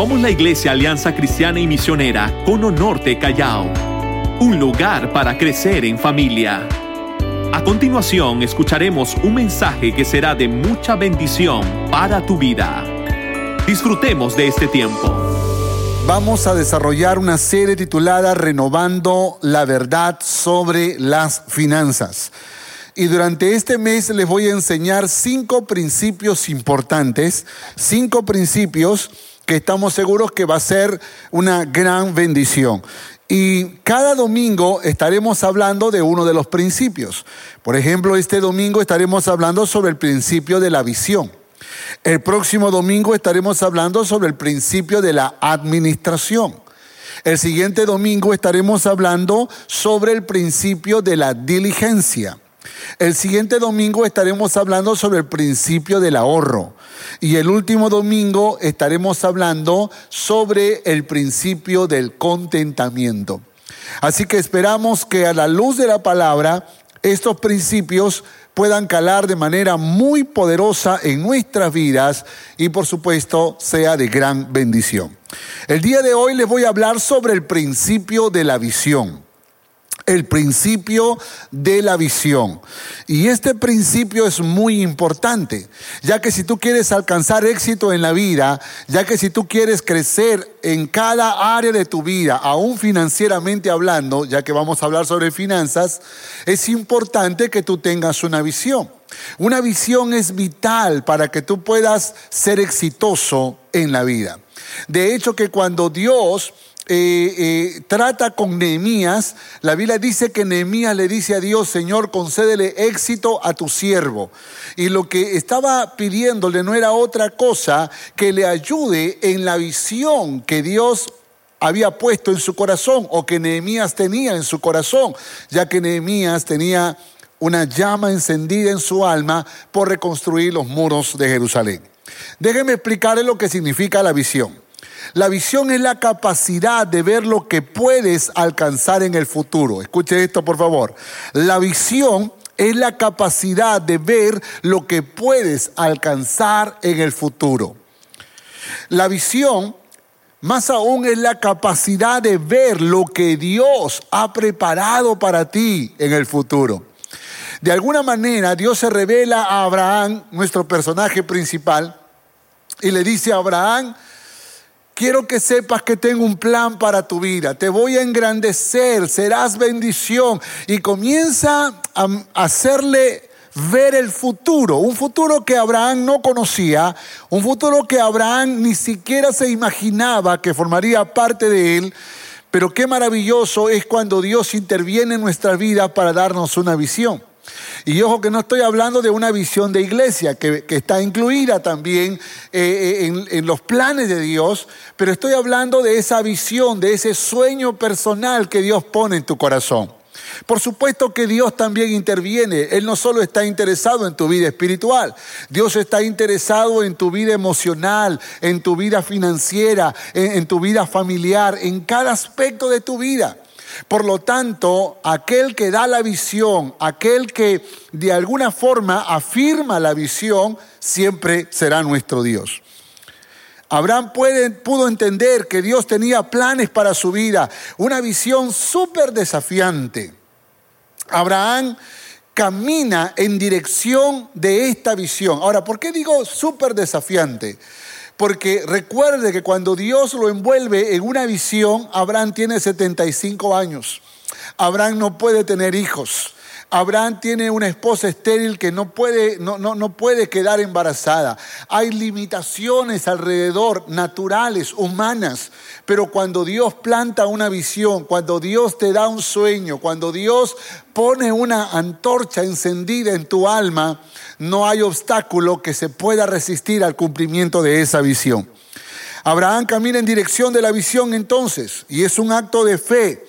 Somos la Iglesia Alianza Cristiana y Misionera Cono Norte Callao, un lugar para crecer en familia. A continuación escucharemos un mensaje que será de mucha bendición para tu vida. Disfrutemos de este tiempo. Vamos a desarrollar una serie titulada Renovando la verdad sobre las finanzas. Y durante este mes les voy a enseñar cinco principios importantes, cinco principios que estamos seguros que va a ser una gran bendición. Y cada domingo estaremos hablando de uno de los principios. Por ejemplo, este domingo estaremos hablando sobre el principio de la visión. El próximo domingo estaremos hablando sobre el principio de la administración. El siguiente domingo estaremos hablando sobre el principio de la diligencia. El siguiente domingo estaremos hablando sobre el principio del ahorro. Y el último domingo estaremos hablando sobre el principio del contentamiento. Así que esperamos que a la luz de la palabra estos principios puedan calar de manera muy poderosa en nuestras vidas y por supuesto sea de gran bendición. El día de hoy les voy a hablar sobre el principio de la visión el principio de la visión. Y este principio es muy importante, ya que si tú quieres alcanzar éxito en la vida, ya que si tú quieres crecer en cada área de tu vida, aún financieramente hablando, ya que vamos a hablar sobre finanzas, es importante que tú tengas una visión. Una visión es vital para que tú puedas ser exitoso en la vida. De hecho, que cuando Dios eh, eh, trata con Nehemías, la Biblia dice que Nehemías le dice a Dios, Señor, concédele éxito a tu siervo. Y lo que estaba pidiéndole no era otra cosa que le ayude en la visión que Dios había puesto en su corazón o que Nehemías tenía en su corazón, ya que Nehemías tenía una llama encendida en su alma por reconstruir los muros de Jerusalén. Déjeme explicarle lo que significa la visión. La visión es la capacidad de ver lo que puedes alcanzar en el futuro. Escuche esto, por favor. La visión es la capacidad de ver lo que puedes alcanzar en el futuro. La visión, más aún, es la capacidad de ver lo que Dios ha preparado para ti en el futuro. De alguna manera, Dios se revela a Abraham, nuestro personaje principal, y le dice a Abraham, quiero que sepas que tengo un plan para tu vida. Te voy a engrandecer, serás bendición. Y comienza a hacerle ver el futuro, un futuro que Abraham no conocía, un futuro que Abraham ni siquiera se imaginaba que formaría parte de él. Pero qué maravilloso es cuando Dios interviene en nuestra vida para darnos una visión. Y ojo que no estoy hablando de una visión de iglesia, que, está incluida también eh, eh, en, los planes de Dios, pero estoy hablando de esa visión, de ese sueño personal que Dios pone en tu corazón. Por supuesto que Dios también interviene. Él no solo está interesado en tu vida espiritual, Dios está interesado en tu vida emocional, en tu vida financiera, en tu vida familiar, en cada aspecto de tu vida. Por lo tanto, aquel que da la visión, aquel que de alguna forma afirma la visión, siempre será nuestro Dios. Abraham pudo entender que Dios tenía planes para su vida, una visión súper desafiante. Abraham camina en dirección de esta visión. Ahora, ¿por qué digo súper desafiante? Porque recuerde que cuando Dios lo envuelve en una visión, Abraham tiene 75 años. Abraham no puede tener hijos. Abraham tiene una esposa estéril que no puede, no, no, no puede quedar embarazada. Hay limitaciones alrededor, naturales, humanas. Pero cuando Dios planta una visión, cuando Dios te da un sueño, cuando Dios pone una antorcha encendida en tu alma, no hay obstáculo que se pueda resistir al cumplimiento de esa visión. Abraham camina en dirección de la visión entonces, y es un acto de fe.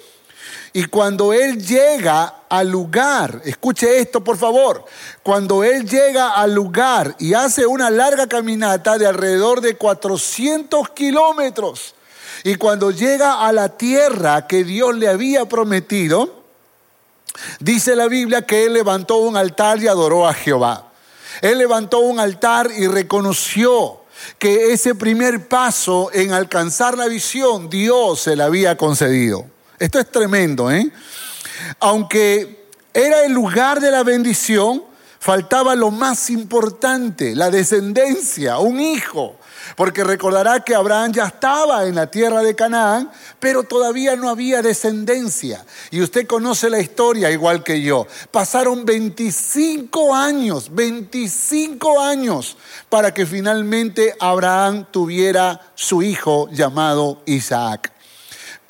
Y cuando él llega al lugar, escuche esto por favor, cuando él llega al lugar y hace una larga caminata de alrededor de 400 kilómetros, y cuando llega a la tierra que Dios le había prometido, dice la Biblia que él levantó un altar y adoró a Jehová. Él levantó un altar y reconoció que ese primer paso en alcanzar la visión Dios se le había concedido. Esto es tremendo, ¿eh? Aunque era el lugar de la bendición, faltaba lo más importante, la descendencia, un hijo. Porque recordará que Abraham ya estaba en la tierra de Canaán, pero todavía no había descendencia. Y usted conoce la historia igual que yo. Pasaron 25 años, 25 años para que finalmente Abraham tuviera su hijo llamado Isaac.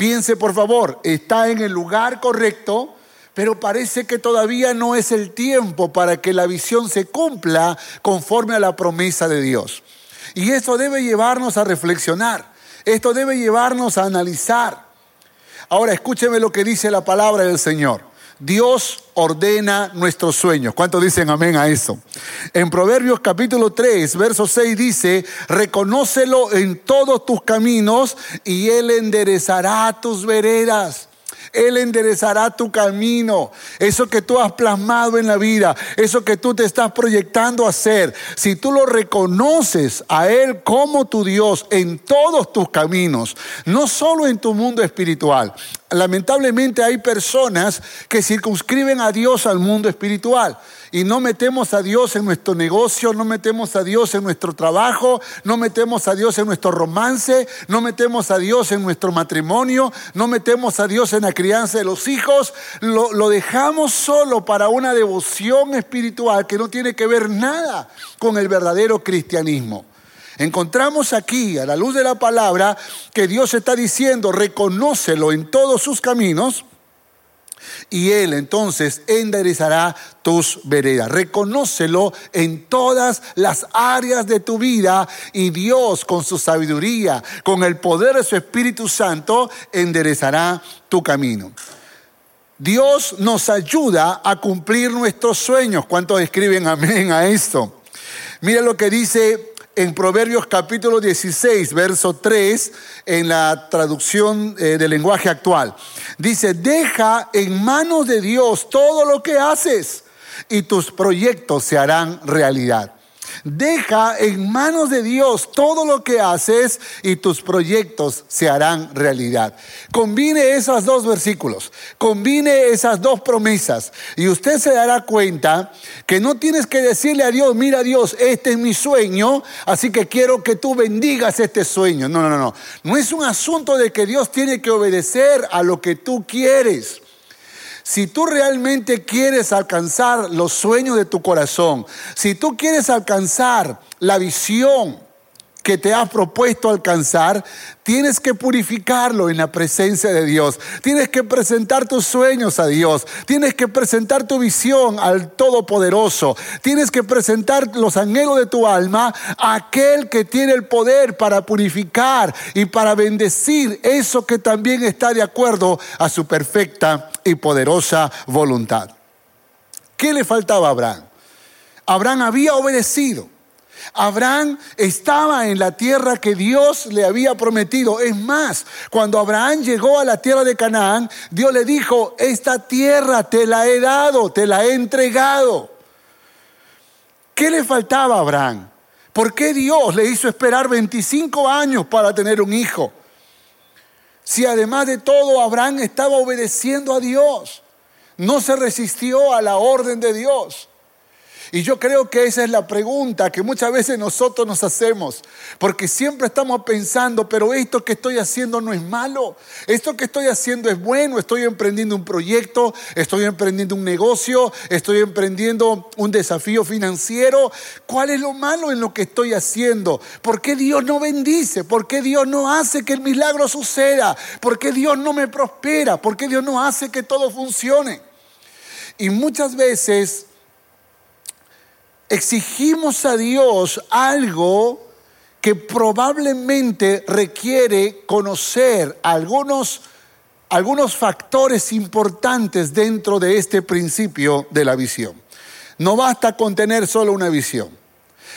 Piense por favor, está en el lugar correcto, pero parece que todavía no es el tiempo para que la visión se cumpla conforme a la promesa de Dios. Y eso debe llevarnos a reflexionar, esto debe llevarnos a analizar. Ahora escúcheme lo que dice la palabra del Señor. Dios ordena nuestros sueños. ¿Cuántos dicen amén a eso? En Proverbios capítulo 3, verso 6 dice, reconócelo en todos tus caminos y Él enderezará tus veredas. Él enderezará tu camino. Eso que tú has plasmado en la vida, eso que tú te estás proyectando a hacer, si tú lo reconoces a Él como tu Dios en todos tus caminos, no solo en tu mundo espiritual. Lamentablemente hay personas que circunscriben a Dios al mundo espiritual y no metemos a Dios en nuestro negocio, no metemos a Dios en nuestro trabajo, no metemos a Dios en nuestro romance, no metemos a Dios en nuestro matrimonio, no metemos a Dios en la crianza de los hijos, lo, lo dejamos solo para una devoción espiritual que no tiene que ver nada con el verdadero cristianismo. Encontramos aquí, a la luz de la palabra, que Dios está diciendo, reconócelo en todos sus caminos y Él entonces enderezará tus veredas. Reconócelo en todas las áreas de tu vida y Dios con su sabiduría, con el poder de su Espíritu Santo, enderezará tu camino. Dios nos ayuda a cumplir nuestros sueños. ¿Cuántos escriben amén a esto? Mira lo que dice en Proverbios capítulo 16, verso 3, en la traducción eh, del lenguaje actual. Dice, deja en manos de Dios todo lo que haces y tus proyectos se harán realidad. Deja en manos de Dios todo lo que haces y tus proyectos se harán realidad. Combine esos dos versículos, combine esas dos promesas y usted se dará cuenta que no tienes que decirle a Dios, mira Dios, este es mi sueño, así que quiero que tú bendigas este sueño. No, no, no. No es un asunto de que Dios tiene que obedecer a lo que tú quieres. Si tú realmente quieres alcanzar los sueños de tu corazón, si tú quieres alcanzar la visión que te has propuesto alcanzar, tienes que purificarlo en la presencia de Dios. Tienes que presentar tus sueños a Dios. Tienes que presentar tu visión al Todopoderoso. Tienes que presentar los anhelos de tu alma a aquel que tiene el poder para purificar y para bendecir eso que también está de acuerdo a su perfecta y poderosa voluntad. ¿Qué le faltaba a Abraham? Abraham había obedecido. Abraham estaba en la tierra que Dios le había prometido. Es más, cuando Abraham llegó a la tierra de Canaán, Dios le dijo, esta tierra te la he dado, te la he entregado. ¿Qué le faltaba a Abraham? ¿Por qué Dios le hizo esperar 25 años para tener un hijo? Si además de todo Abraham estaba obedeciendo a Dios, no se resistió a la orden de Dios. Y yo creo que esa es la pregunta que muchas veces nosotros nos hacemos, porque siempre estamos pensando, pero esto que estoy haciendo no es malo, esto que estoy haciendo es bueno, estoy emprendiendo un proyecto, estoy emprendiendo un negocio, estoy emprendiendo un desafío financiero. ¿Cuál es lo malo en lo que estoy haciendo? ¿Por qué Dios no bendice? ¿Por qué Dios no hace que el milagro suceda? ¿Por qué Dios no me prospera? ¿Por qué Dios no hace que todo funcione? Y muchas veces exigimos a Dios algo que probablemente requiere conocer algunos, algunos factores importantes dentro de este principio de la visión. No basta con tener solo una visión.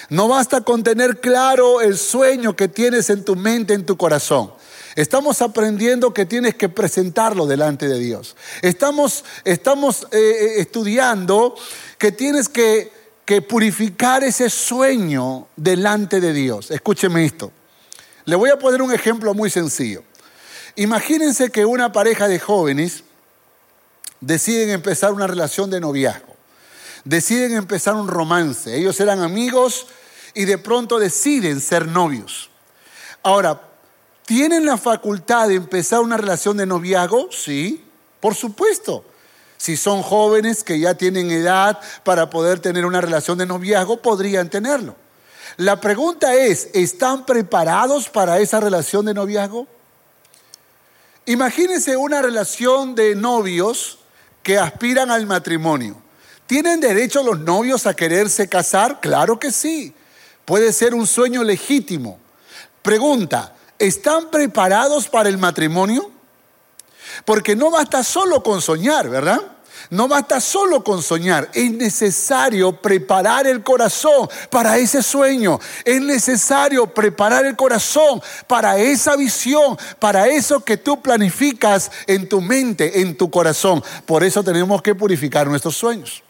No basta con tener claro el sueño que tienes en tu mente, en tu corazón. Estamos aprendiendo que tienes que presentarlo delante de Dios. Estamos, estamos eh, eh, estudiando que tienes que que purificar ese sueño delante de Dios. Escúcheme esto. Le voy a poner un ejemplo muy sencillo. Imagínense que una pareja de jóvenes deciden empezar una relación de noviazgo, deciden empezar un romance. Ellos eran amigos y de pronto deciden ser novios. Ahora, ¿tienen la facultad de empezar una relación de noviazgo? Sí, por supuesto. Si son jóvenes que ya tienen edad para poder tener una relación de noviazgo, podrían tenerlo. La pregunta es, ¿están preparados para esa relación de noviazgo? Imagínense una relación de novios que aspiran al matrimonio. ¿Tienen derecho los novios a quererse casar? Claro que sí. Puede ser un sueño legítimo. Pregunta, ¿están preparados para el matrimonio? Porque no basta solo con soñar, ¿verdad? No basta solo con soñar, es necesario preparar el corazón para ese sueño, es necesario preparar el corazón para esa visión, para eso que tú planificas en tu mente, en tu corazón. Por eso tenemos que purificar nuestros sueños.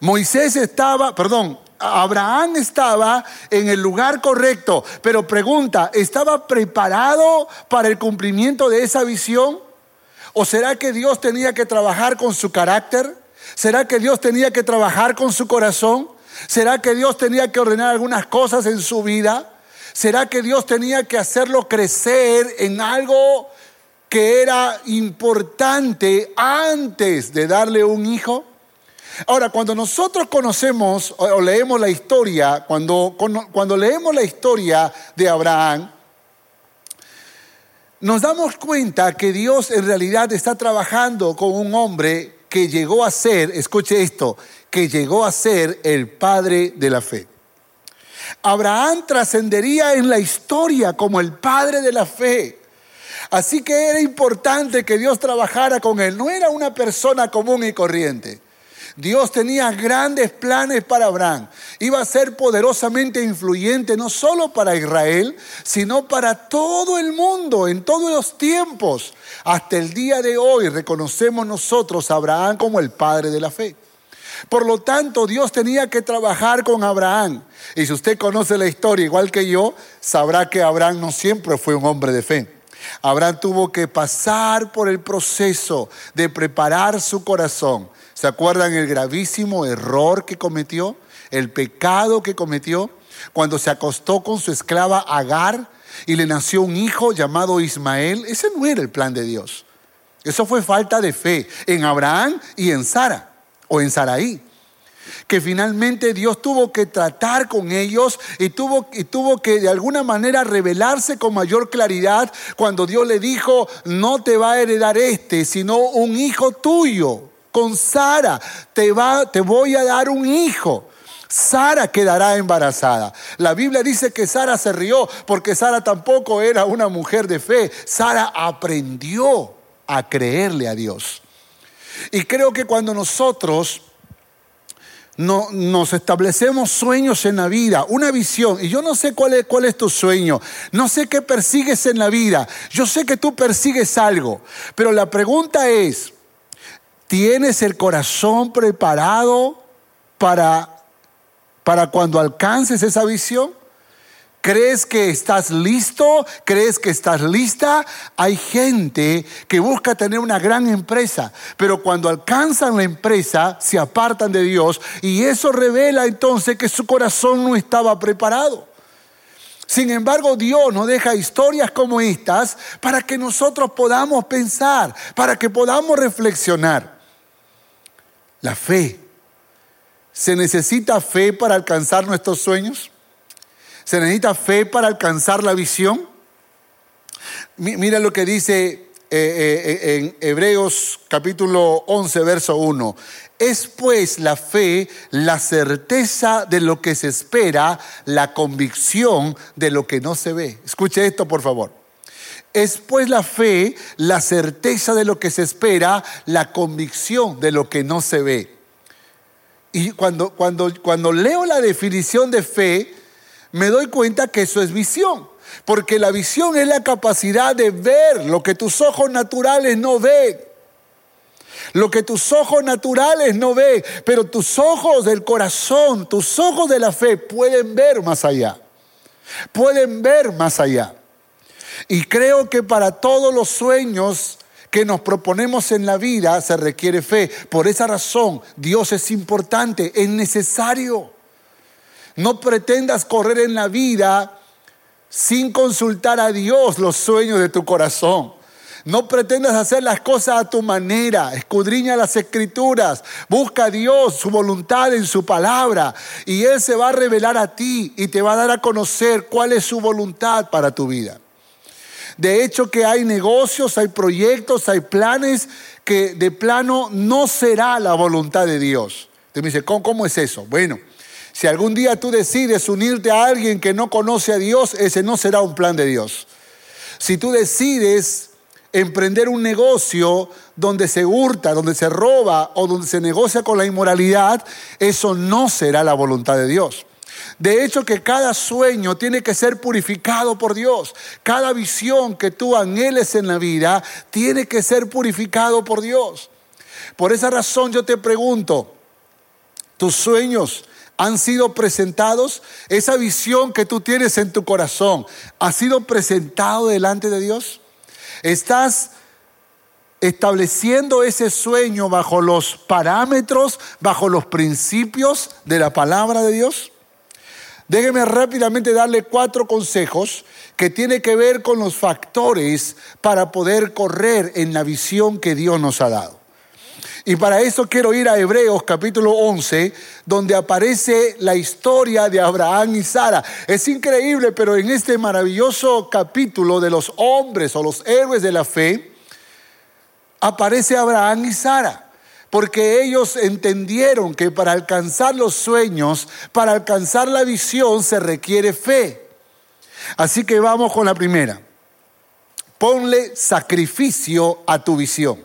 Moisés estaba, perdón, Abraham estaba en el lugar correcto, pero pregunta, ¿estaba preparado para el cumplimiento de esa visión? ¿O será que Dios tenía que trabajar con su carácter? ¿Será que Dios tenía que trabajar con su corazón? ¿Será que Dios tenía que ordenar algunas cosas en su vida? ¿Será que Dios tenía que hacerlo crecer en algo que era importante antes de darle un hijo? Ahora, cuando nosotros conocemos o leemos la historia, cuando, cuando leemos la historia de Abraham, nos damos cuenta que Dios en realidad está trabajando con un hombre que llegó a ser, escuche esto, que llegó a ser el padre de la fe. Abraham trascendería en la historia como el padre de la fe. Así que era importante que Dios trabajara con él. No era una persona común y corriente. Dios tenía grandes planes para Abraham. Iba a ser poderosamente influyente no solo para Israel, sino para todo el mundo, en todos los tiempos. Hasta el día de hoy reconocemos nosotros a Abraham como el padre de la fe. Por lo tanto, Dios tenía que trabajar con Abraham. Y si usted conoce la historia igual que yo, sabrá que Abraham no siempre fue un hombre de fe. Abraham tuvo que pasar por el proceso de preparar su corazón ¿Se acuerdan el gravísimo error que cometió? El pecado que cometió cuando se acostó con su esclava Agar y le nació un hijo llamado Ismael. Ese no era el plan de Dios. Eso fue falta de fe en Abraham y en Sara o en Saraí. Que finalmente Dios tuvo que tratar con ellos y tuvo, y tuvo que de alguna manera revelarse con mayor claridad cuando Dios le dijo, no te va a heredar este, sino un hijo tuyo con Sara, te, va, te voy a dar un hijo. Sara quedará embarazada. La Biblia dice que Sara se rió porque Sara tampoco era una mujer de fe. Sara aprendió a creerle a Dios. Y creo que cuando nosotros no, nos establecemos sueños en la vida, una visión, y yo no sé cuál es, cuál es tu sueño, no sé qué persigues en la vida, yo sé que tú persigues algo, pero la pregunta es, ¿Tienes el corazón preparado para, para cuando alcances esa visión? ¿Crees que estás listo? ¿Crees que estás lista? Hay gente que busca tener una gran empresa, pero cuando alcanzan la empresa se apartan de Dios y eso revela entonces que su corazón no estaba preparado. Sin embargo, Dios nos deja historias como estas para que nosotros podamos pensar, para que podamos reflexionar. La fe. ¿Se necesita fe para alcanzar nuestros sueños? ¿Se necesita fe para alcanzar la visión? Mira lo que dice eh, eh, en Hebreos capítulo 11, verso 1. Es pues la fe la certeza de lo que se espera, la convicción de lo que no se ve. Escuche esto, por favor. Es pues la fe, la certeza de lo que se espera, la convicción de lo que no se ve. Y cuando, cuando, cuando leo la definición de fe, me doy cuenta que eso es visión. Porque la visión es la capacidad de ver lo que tus ojos naturales no ven. Lo que tus ojos naturales no ven, pero tus ojos del corazón, tus ojos de la fe pueden ver más allá. Pueden ver más allá. Y creo que para todos los sueños que nos proponemos en la vida se requiere fe. Por esa razón, Dios es importante, es necesario. No pretendas correr en la vida sin consultar a Dios los sueños de tu corazón. No pretendas hacer las cosas a tu manera. Escudriña las escrituras. Busca a Dios, su voluntad en su palabra. Y Él se va a revelar a ti y te va a dar a conocer cuál es su voluntad para tu vida. De hecho que hay negocios, hay proyectos, hay planes que de plano no será la voluntad de Dios. Te me dice, ¿cómo, ¿cómo es eso? Bueno, si algún día tú decides unirte a alguien que no conoce a Dios, ese no será un plan de Dios. Si tú decides emprender un negocio donde se hurta, donde se roba o donde se negocia con la inmoralidad, eso no será la voluntad de Dios. De hecho que cada sueño tiene que ser purificado por Dios. Cada visión que tú anheles en la vida tiene que ser purificado por Dios. Por esa razón yo te pregunto, tus sueños han sido presentados, esa visión que tú tienes en tu corazón, ¿ha sido presentado delante de Dios? ¿Estás estableciendo ese sueño bajo los parámetros, bajo los principios de la palabra de Dios? Déjeme rápidamente darle cuatro consejos que tienen que ver con los factores para poder correr en la visión que Dios nos ha dado. Y para eso quiero ir a Hebreos capítulo 11, donde aparece la historia de Abraham y Sara. Es increíble, pero en este maravilloso capítulo de los hombres o los héroes de la fe, aparece Abraham y Sara. Porque ellos entendieron que para alcanzar los sueños, para alcanzar la visión, se requiere fe. Así que vamos con la primera. Ponle sacrificio a tu visión.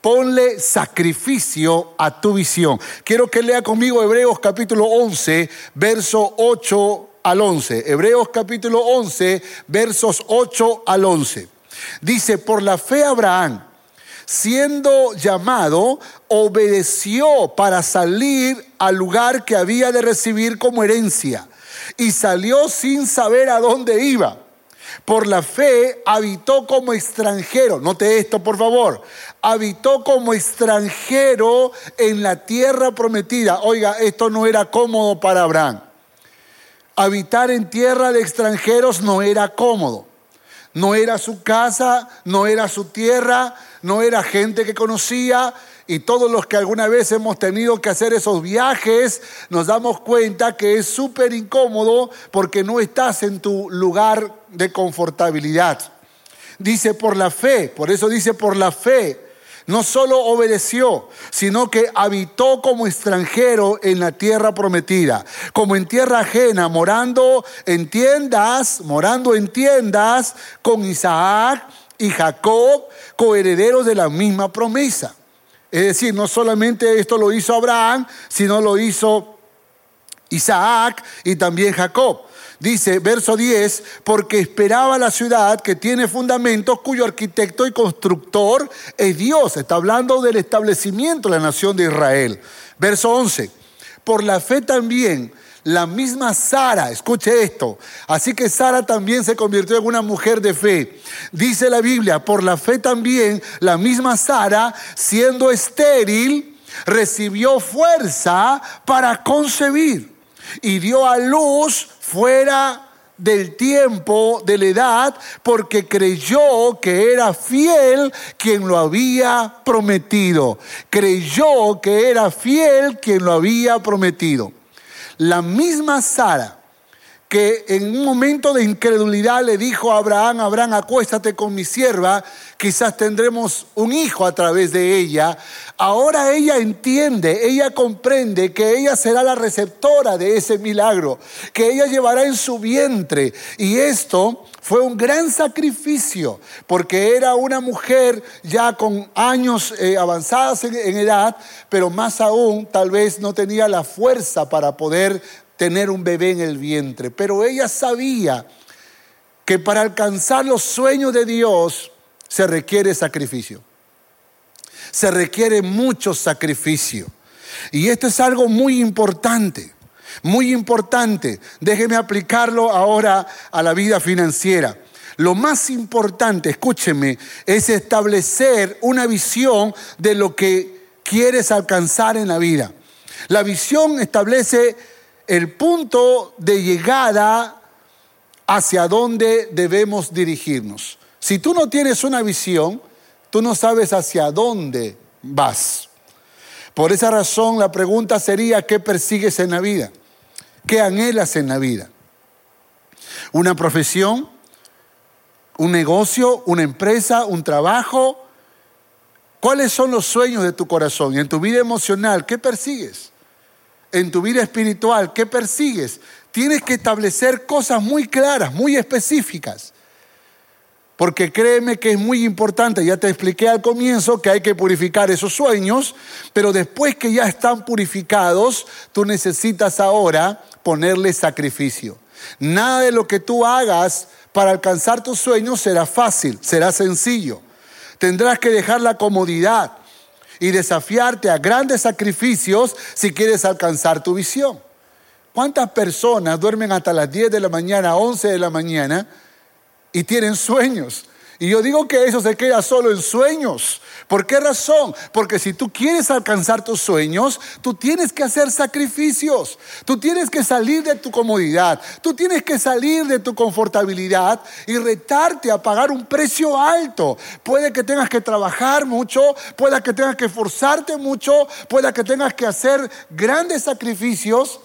Ponle sacrificio a tu visión. Quiero que lea conmigo Hebreos capítulo 11, verso 8 al 11. Hebreos capítulo 11, versos 8 al 11. Dice, por la fe Abraham, siendo llamado, obedeció para salir al lugar que había de recibir como herencia y salió sin saber a dónde iba por la fe habitó como extranjero. Note esto, por favor. Habitó como extranjero en la tierra prometida. Oiga, esto no era cómodo para Abraham. Habitar en tierra de extranjeros no era cómodo. No era su casa, no era su tierra, no era gente que conocía, y todos los que alguna vez hemos tenido que hacer esos viajes, nos damos cuenta que es súper incómodo porque no estás en tu lugar de confortabilidad. Dice por la fe, por eso dice por la fe. No solo obedeció, sino que habitó como extranjero en la tierra prometida, como en tierra ajena, morando en tiendas, morando en tiendas con Isaac y Jacob, coherederos de la misma promesa. Es decir, no solamente esto lo hizo Abraham, sino lo hizo Isaac y también Jacob. Dice, verso 10, porque esperaba la ciudad que tiene fundamentos cuyo arquitecto y constructor es Dios. Está hablando del establecimiento de la nación de Israel. Verso 11, por la fe también la misma Sara, escuche esto, así que Sara también se convirtió en una mujer de fe. Dice la Biblia, por la fe también la misma Sara, siendo estéril, recibió fuerza para concebir y dio a luz fuera del tiempo, de la edad, porque creyó que era fiel quien lo había prometido. Creyó que era fiel quien lo había prometido. La misma Sara que en un momento de incredulidad le dijo a Abraham, Abraham, acuéstate con mi sierva, quizás tendremos un hijo a través de ella. Ahora ella entiende, ella comprende que ella será la receptora de ese milagro, que ella llevará en su vientre. Y esto fue un gran sacrificio, porque era una mujer ya con años eh, avanzadas en, en edad, pero más aún tal vez no tenía la fuerza para poder tener un bebé en el vientre. Pero ella sabía que para alcanzar los sueños de Dios se requiere sacrificio. se requiere mucho sacrificio. Y esto es algo muy importante, muy importante. Déjeme aplicarlo ahora a la vida financiera. Lo más importante, escúcheme, es establecer una visión de lo que quieres alcanzar en la vida. La visión establece el punto de llegada hacia donde debemos dirigirnos. Si tú no tienes una visión, tú no sabes hacia dónde vas. Por esa razón la pregunta sería, ¿qué persigues en la vida? ¿Qué anhelas en la vida? ¿Una profesión? ¿Un negocio? ¿Una empresa? ¿Un trabajo? ¿Cuáles son los sueños de tu corazón? Y en tu vida emocional, ¿qué persigues? En tu vida espiritual, ¿qué persigues? Tienes que establecer cosas muy claras, muy específicas. Porque créeme que es muy importante, ya te expliqué al comienzo que hay que purificar esos sueños, pero después que ya están purificados, tú necesitas ahora ponerle sacrificio. Nada de lo que tú hagas para alcanzar tus sueños será fácil, será sencillo. Tendrás que dejar la comodidad y desafiarte a grandes sacrificios si quieres alcanzar tu visión. ¿Cuántas personas duermen hasta las 10 de la mañana, 11 de la mañana? y tienen sueños. Y yo digo que eso se queda solo en sueños. ¿Por qué razón? Porque si tú quieres alcanzar tus sueños, tú tienes que hacer sacrificios. Tú tienes que salir de tu comodidad. Tú tienes que salir de tu confortabilidad y retarte a pagar un precio alto. Puede que tengas que trabajar mucho, puede que tengas que esforzarte mucho, puede que tengas que hacer grandes sacrificios.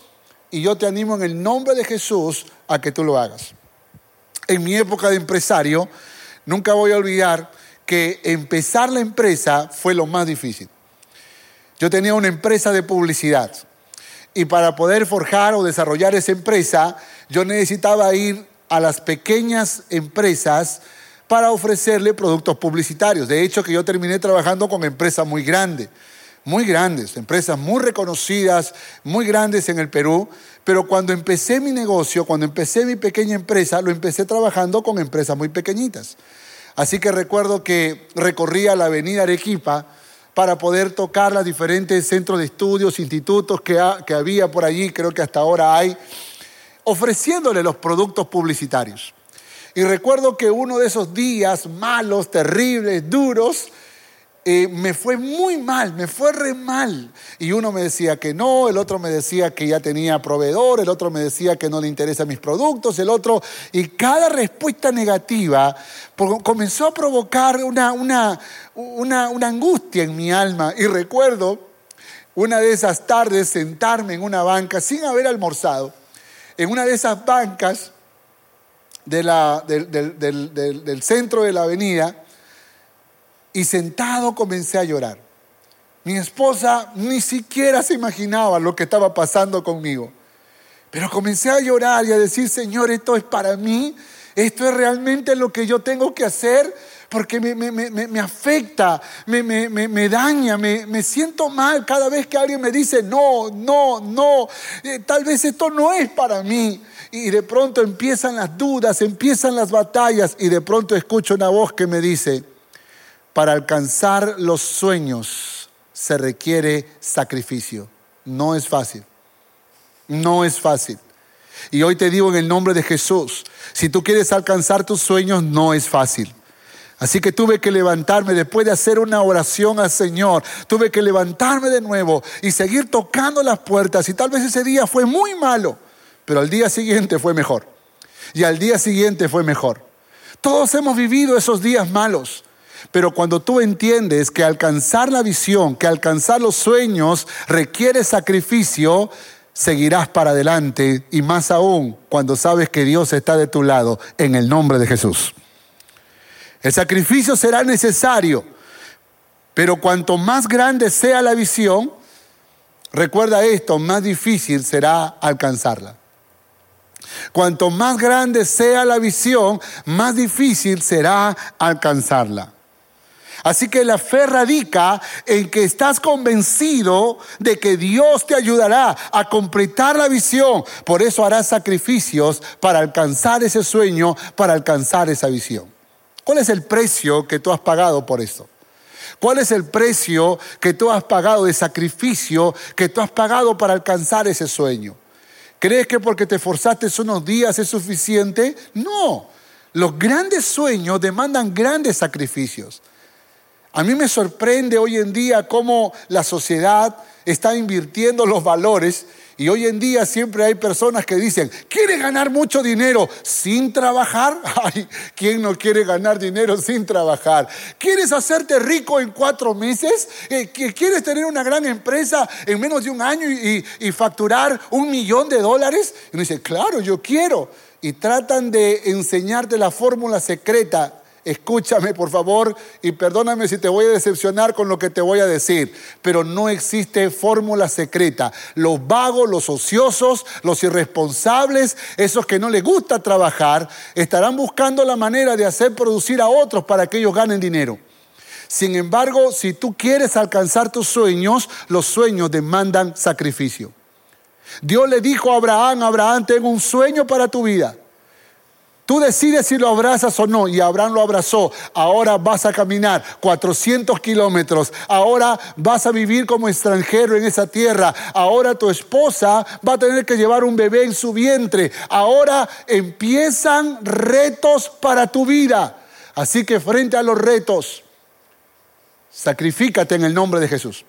Y yo te animo en el nombre de Jesús a que tú lo hagas en mi época de empresario, nunca voy a olvidar que empezar la empresa fue lo más difícil. Yo tenía una empresa de publicidad y para poder forjar o desarrollar esa empresa, yo necesitaba ir a las pequeñas empresas para ofrecerle productos publicitarios. De hecho, que yo terminé trabajando con empresas muy grandes, muy grandes, empresas muy reconocidas, muy grandes en el Perú, pero cuando empecé mi negocio, cuando empecé mi pequeña empresa, lo empecé trabajando con empresas muy pequeñitas. Así que recuerdo que recorría la avenida Arequipa para poder tocar los diferentes centros de estudios, institutos que, que había por allí, creo que hasta ahora hay, ofreciéndole los productos publicitarios. Y recuerdo que uno de esos días malos, terribles, duros, eh, me fue muy mal, me fue re mal. Y uno me decía que no, el otro me decía que ya tenía proveedor, el otro me decía que no le interesan mis productos, el otro... Y cada respuesta negativa comenzó a provocar una, una, una, angustia en mi alma. Y recuerdo una de esas tardes sentarme en una banca sin haber almorzado, en una de esas bancas de la, del, del, del centro de la avenida y sentado comencé a llorar. Mi esposa ni siquiera se imaginaba lo que estaba pasando conmigo. Pero comencé a llorar y a decir, Señor, esto es para mí, esto es realmente lo que yo tengo que hacer, porque me, me, afecta, me, daña, me, siento mal cada vez que alguien me dice, no, no, no, eh, tal vez esto no es para mí. Y de pronto empiezan las dudas, empiezan las batallas y de pronto escucho una voz que me dice, para alcanzar los sueños se requiere sacrificio. No es fácil. No es fácil. Y hoy te digo en el nombre de Jesús, si tú quieres alcanzar tus sueños, no es fácil. Así que tuve que levantarme después de hacer una oración al Señor. Tuve que levantarme de nuevo y seguir tocando las puertas. Y tal vez ese día fue muy malo, pero al día siguiente fue mejor. Y al día siguiente fue mejor. Todos hemos vivido esos días malos. Pero cuando tú entiendes que alcanzar la visión, que alcanzar los sueños requiere sacrificio, seguirás para adelante y más aún cuando sabes que Dios está de tu lado en el nombre de Jesús. El sacrificio será necesario, pero cuanto más grande sea la visión, recuerda esto, más difícil será alcanzarla. Cuanto más grande sea la visión, más difícil será alcanzarla. Así que la fe radica en que estás convencido de que Dios te ayudará a completar la visión. Por eso harás sacrificios para alcanzar ese sueño, para alcanzar esa visión. ¿Cuál es el precio que tú has pagado por eso? ¿Cuál es el precio que tú has pagado de sacrificio que tú has pagado para alcanzar ese sueño? ¿Crees que porque te esforzaste unos días es suficiente? No. Los grandes sueños demandan grandes sacrificios. A mí me sorprende hoy en día cómo la sociedad está invirtiendo los valores y hoy en día siempre hay personas que dicen, ¿quieres ganar mucho dinero sin trabajar? Ay, ¿quién no quiere ganar dinero sin trabajar? ¿Quieres hacerte rico en cuatro meses? Eh, ¿Quieres tener una gran empresa en menos de un año y, y facturar un millón de dólares? Y uno dice, claro, yo quiero. Y tratan de enseñarte la fórmula secreta Escúchame por favor y perdóname si te voy a decepcionar con lo que te voy a decir, pero no existe fórmula secreta. Los vagos, los ociosos, los irresponsables, esos que no les gusta trabajar, estarán buscando la manera de hacer producir a otros para que ellos ganen dinero. Sin embargo, si tú quieres alcanzar tus sueños, los sueños demandan sacrificio. Dios le dijo a Abraham, Abraham, tengo un sueño para tu vida. Tú decides si lo abrazas o no. Y Abraham lo abrazó. Ahora vas a caminar 400 kilómetros. Ahora vas a vivir como extranjero en esa tierra. Ahora tu esposa va a tener que llevar un bebé en su vientre. Ahora empiezan retos para tu vida. Así que frente a los retos, sacrifícate en el nombre de Jesús.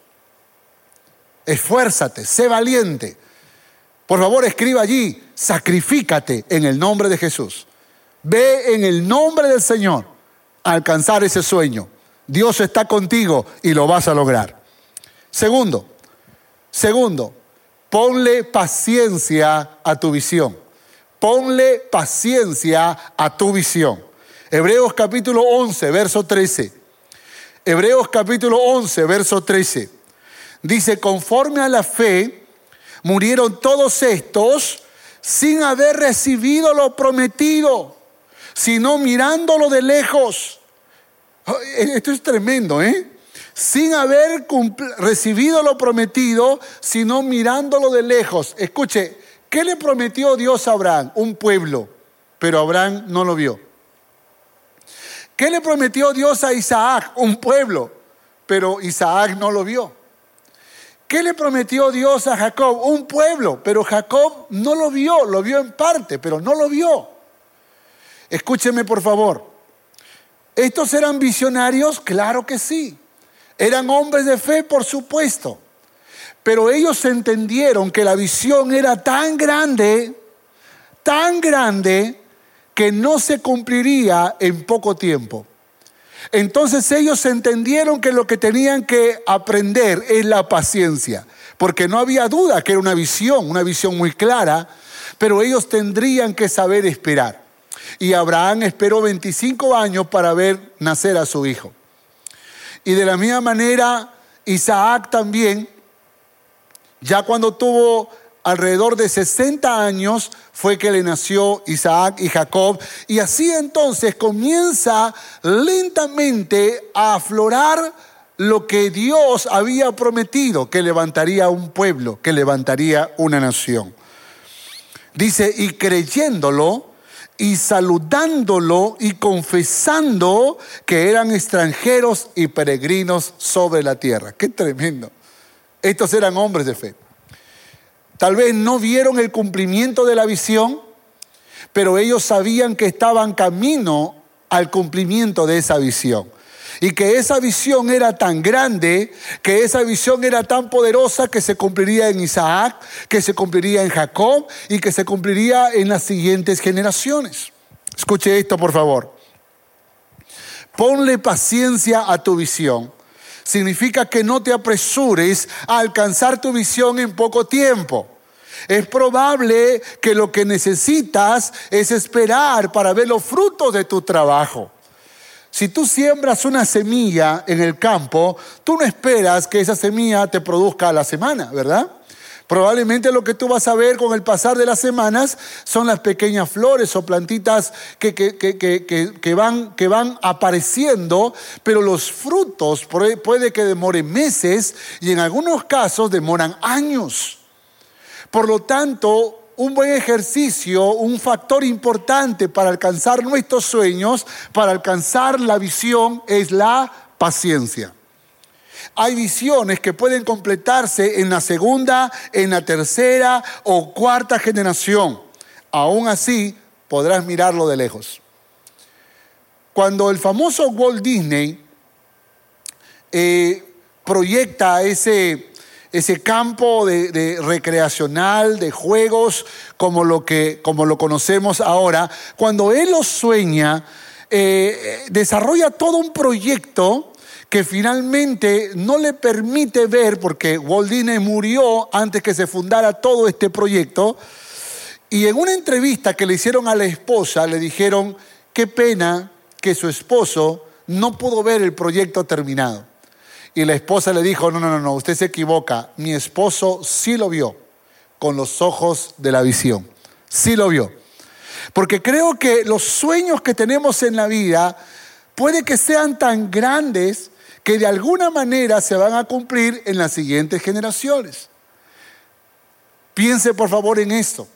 Esfuérzate, sé valiente. Por favor, escriba allí, sacrifícate en el nombre de Jesús. Ve en el nombre del Señor a alcanzar ese sueño. Dios está contigo y lo vas a lograr. Segundo, segundo, ponle paciencia a tu visión. Ponle paciencia a tu visión. Hebreos capítulo 11, verso 13. Hebreos capítulo 11, verso 13. Dice, conforme a la fe, murieron todos estos sin haber recibido lo prometido sino mirándolo de lejos. Esto es tremendo, ¿eh? Sin haber recibido lo prometido, sino mirándolo de lejos. Escuche, ¿qué le prometió Dios a Abraham? Un pueblo, pero Abraham no lo vio. ¿Qué le prometió Dios a Isaac? Un pueblo, pero Isaac no lo vio. ¿Qué le prometió Dios a Jacob? Un pueblo, pero Jacob no lo vio, lo vio en parte, pero no lo vio. Escúcheme por favor. ¿Estos eran visionarios? Claro que sí. ¿Eran hombres de fe? Por supuesto. Pero ellos entendieron que la visión era tan grande, tan grande, que no se cumpliría en poco tiempo. Entonces ellos entendieron que lo que tenían que aprender es la paciencia, porque no había duda que era una visión, una visión muy clara, pero ellos tendrían que saber esperar. Y Abraham esperó 25 años para ver nacer a su hijo. Y de la misma manera, Isaac también, ya cuando tuvo alrededor de 60 años, fue que le nació Isaac y Jacob. Y así entonces comienza lentamente a aflorar lo que Dios había prometido, que levantaría un pueblo, que levantaría una nación. Dice, y creyéndolo, y saludándolo y confesando que eran extranjeros y peregrinos sobre la tierra. Qué tremendo. Estos eran hombres de fe. Tal vez no vieron el cumplimiento de la visión, pero ellos sabían que estaban camino al cumplimiento de esa visión. Y que esa visión era tan grande, que esa visión era tan poderosa que se cumpliría en Isaac, que se cumpliría en Jacob y que se cumpliría en las siguientes generaciones. Escuche esto, por favor. Ponle paciencia a tu visión. Significa que no te apresures a alcanzar tu visión en poco tiempo. Es probable que lo que necesitas es esperar para ver los frutos de tu trabajo. Si tú siembras una semilla en el campo, tú no esperas que esa semilla te produzca a la semana, ¿verdad? Probablemente lo que tú vas a ver con el pasar de las semanas son las pequeñas flores o plantitas que, que, van, que van apareciendo, pero los frutos puede que demoren meses y en algunos casos demoran años. Por lo tanto, un buen ejercicio, un factor importante para alcanzar nuestros sueños, para alcanzar la visión, es la paciencia. hay visiones que pueden completarse en la segunda, en la tercera o cuarta generación. Aún así, podrás mirarlo de lejos. Cuando el famoso Walt Disney eh, proyecta ese, ese campo de, recreacional, de juegos, como lo, que, como lo conocemos ahora, cuando él lo sueña, eh, desarrolla todo un proyecto que finalmente no le permite ver, porque Walt Disney murió antes que se fundara todo este proyecto, y en una entrevista que le hicieron a la esposa, le dijeron, qué pena que su esposo no pudo ver el proyecto terminado. Y la esposa le dijo, no, no, no, no, usted se equivoca, mi esposo sí lo vio con los ojos de la visión, sí lo vio. Porque creo que los sueños que tenemos en la vida puede que sean tan grandes que de alguna manera se van a cumplir en las siguientes generaciones. Piense por favor en esto.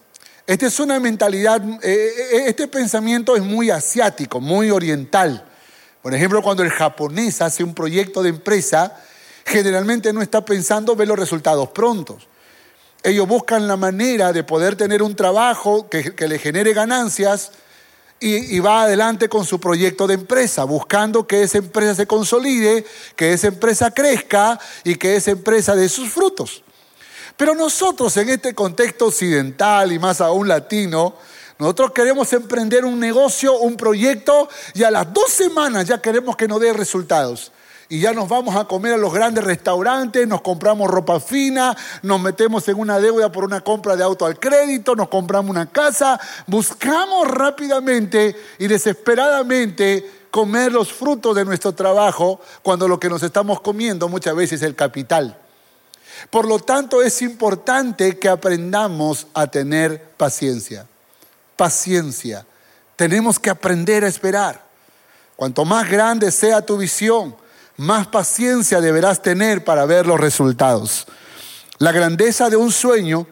Esta es una mentalidad, eh, eh, este pensamiento es muy asiático, muy oriental. Por ejemplo, cuando el japonés hace un proyecto de empresa, generalmente no está pensando ver los resultados prontos. Ellos buscan la manera de poder tener un trabajo que, le genere ganancias y, va adelante con su proyecto de empresa, buscando que esa empresa se consolide, que esa empresa crezca y que esa empresa dé sus frutos. Pero nosotros en este contexto occidental y más aún latino, nosotros queremos emprender un negocio, un proyecto y a las dos semanas ya queremos que nos dé resultados y ya nos vamos a comer a los grandes restaurantes, nos compramos ropa fina, nos metemos en una deuda por una compra de auto al crédito, nos compramos una casa, buscamos rápidamente y desesperadamente comer los frutos de nuestro trabajo cuando lo que nos estamos comiendo muchas veces es el capital. Por lo tanto, es importante que aprendamos a tener paciencia. Paciencia. Tenemos que aprender a esperar. Cuanto más grande sea tu visión, más paciencia deberás tener para ver los resultados. La grandeza de un sueño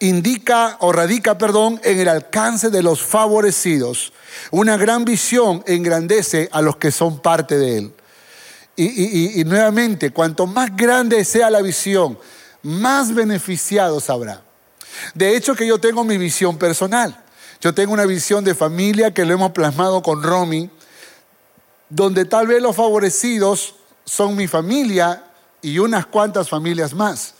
indica o radica, perdón, en el alcance de los favorecidos. Una gran visión engrandece a los que son parte de él. Y, y nuevamente, cuanto más grande sea la visión, más beneficiados habrá. De hecho, que yo tengo mi visión personal. Yo tengo una visión de familia que lo hemos plasmado con Romy donde tal vez los favorecidos son mi familia y unas cuantas familias más.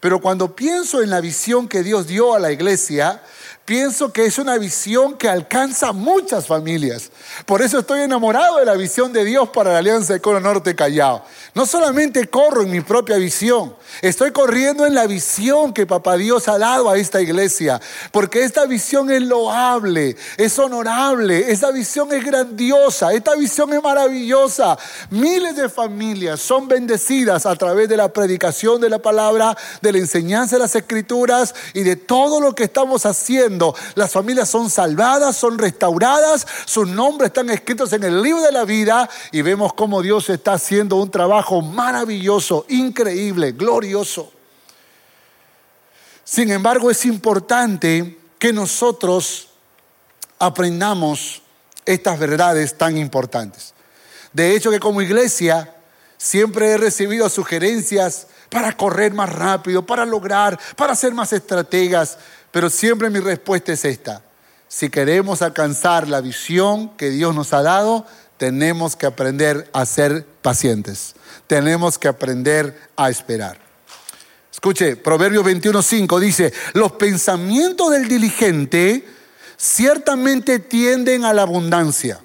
Pero cuando pienso en la visión que Dios dio a la iglesia, pienso que es una visión que alcanza muchas familias. Por eso estoy enamorado de la visión de Dios para la Alianza de Coro Norte Callao. No solamente corro en mi propia visión, estoy corriendo en la visión que Papá Dios ha dado a esta iglesia, porque esta visión es loable, es honorable, esta visión es grandiosa, esta visión es maravillosa. Miles de familias son bendecidas a través de la predicación de la palabra, de la enseñanza de las escrituras y de todo lo que estamos haciendo. Las familias son salvadas, son restauradas, sus nombres están escritos en el libro de la vida y vemos cómo Dios está haciendo un trabajo maravilloso, increíble, glorioso. Sin embargo, es importante que nosotros aprendamos estas verdades tan importantes. De hecho, que como iglesia siempre he recibido sugerencias para correr más rápido, para lograr, para ser más estrategas, pero siempre mi respuesta es esta. Si queremos alcanzar la visión que Dios nos ha dado, tenemos que aprender a ser pacientes tenemos que aprender a esperar. Escuche, Proverbios 21.5 dice, los pensamientos del diligente ciertamente tienden a la abundancia,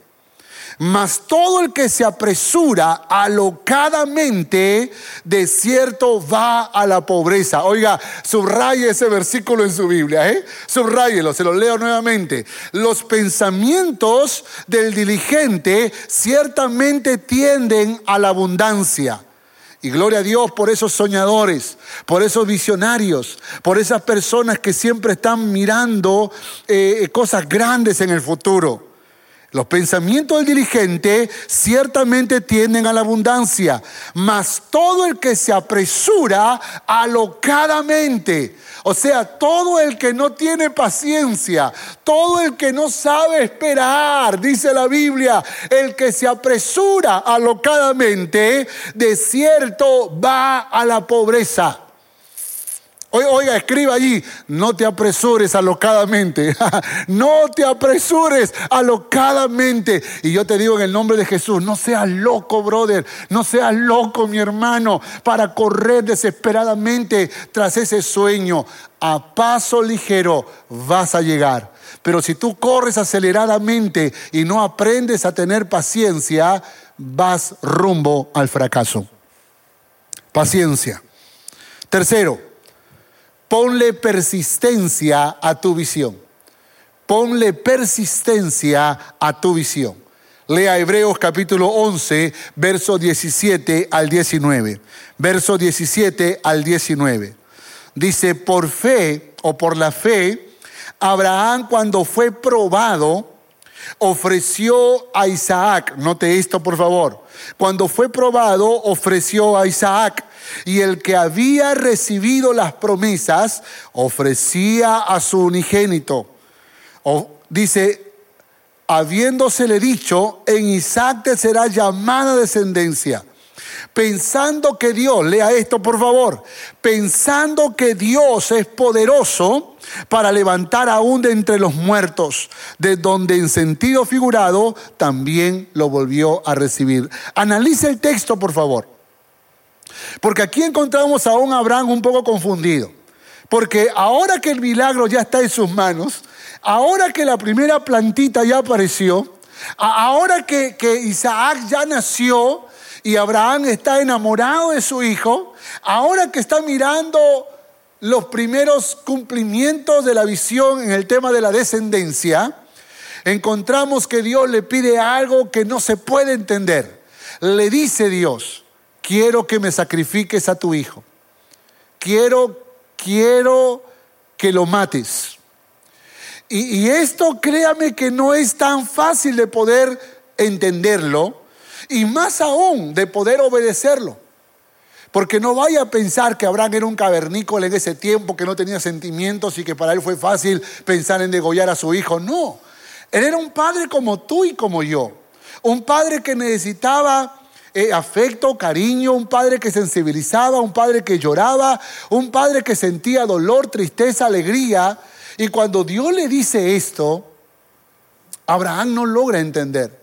mas todo el que se apresura alocadamente, de cierto va a la pobreza. Oiga, subraye ese versículo en su Biblia, ¿eh? Subrayelo, se lo leo nuevamente. Los pensamientos del diligente ciertamente tienden a la abundancia. Y gloria a Dios por esos soñadores, por esos visionarios, por esas personas que siempre están mirando eh, cosas grandes en el futuro. Los pensamientos del diligente ciertamente tienden a la abundancia, mas todo el que se apresura alocadamente, o sea, todo el que no tiene paciencia, todo el que no sabe esperar, dice la Biblia, el que se apresura alocadamente, de cierto va a la pobreza. Oiga, escriba allí, no te apresures alocadamente, no te apresures alocadamente. Y yo te digo en el nombre de Jesús, no seas loco, brother, no seas loco, mi hermano, para correr desesperadamente tras ese sueño. A paso ligero vas a llegar. Pero si tú corres aceleradamente y no aprendes a tener paciencia, vas rumbo al fracaso. Paciencia. Tercero, Ponle persistencia a tu visión. Ponle persistencia a tu visión. Lea Hebreos capítulo 11, verso 17 al 19. Verso 17 al 19. Dice, por fe o por la fe, Abraham cuando fue probado, ofreció a Isaac, note esto por favor, cuando fue probado, ofreció a Isaac y el que había recibido las promesas ofrecía a su unigénito. dice, habiéndosele dicho, en Isaac te será llamada descendencia. Pensando que Dios, lea esto por favor, pensando que Dios es poderoso para levantar aún de entre los muertos, de donde en sentido figurado también lo volvió a recibir. Analice el texto por favor. Porque aquí encontramos a un Abraham un poco confundido. Porque ahora que el milagro ya está en sus manos, ahora que la primera plantita ya apareció, ahora que, Isaac ya nació y Abraham está enamorado de su hijo, ahora que está mirando los primeros cumplimientos de la visión en el tema de la descendencia, encontramos que Dios le pide algo que no se puede entender. Le dice Dios, quiero que me sacrifiques a tu hijo. Quiero, quiero que lo mates. Y, y, esto créame que no es tan fácil de poder entenderlo y más aún de poder obedecerlo. Porque no vaya a pensar que Abraham era un cavernícola en ese tiempo, que no tenía sentimientos y que para él fue fácil pensar en degollar a su hijo. No, él era un padre como tú y como yo. Un padre que necesitaba eh, afecto, cariño, un padre que sensibilizaba, un padre que lloraba, un padre que sentía dolor, tristeza, alegría. Y cuando Dios le dice esto, Abraham no logra entender.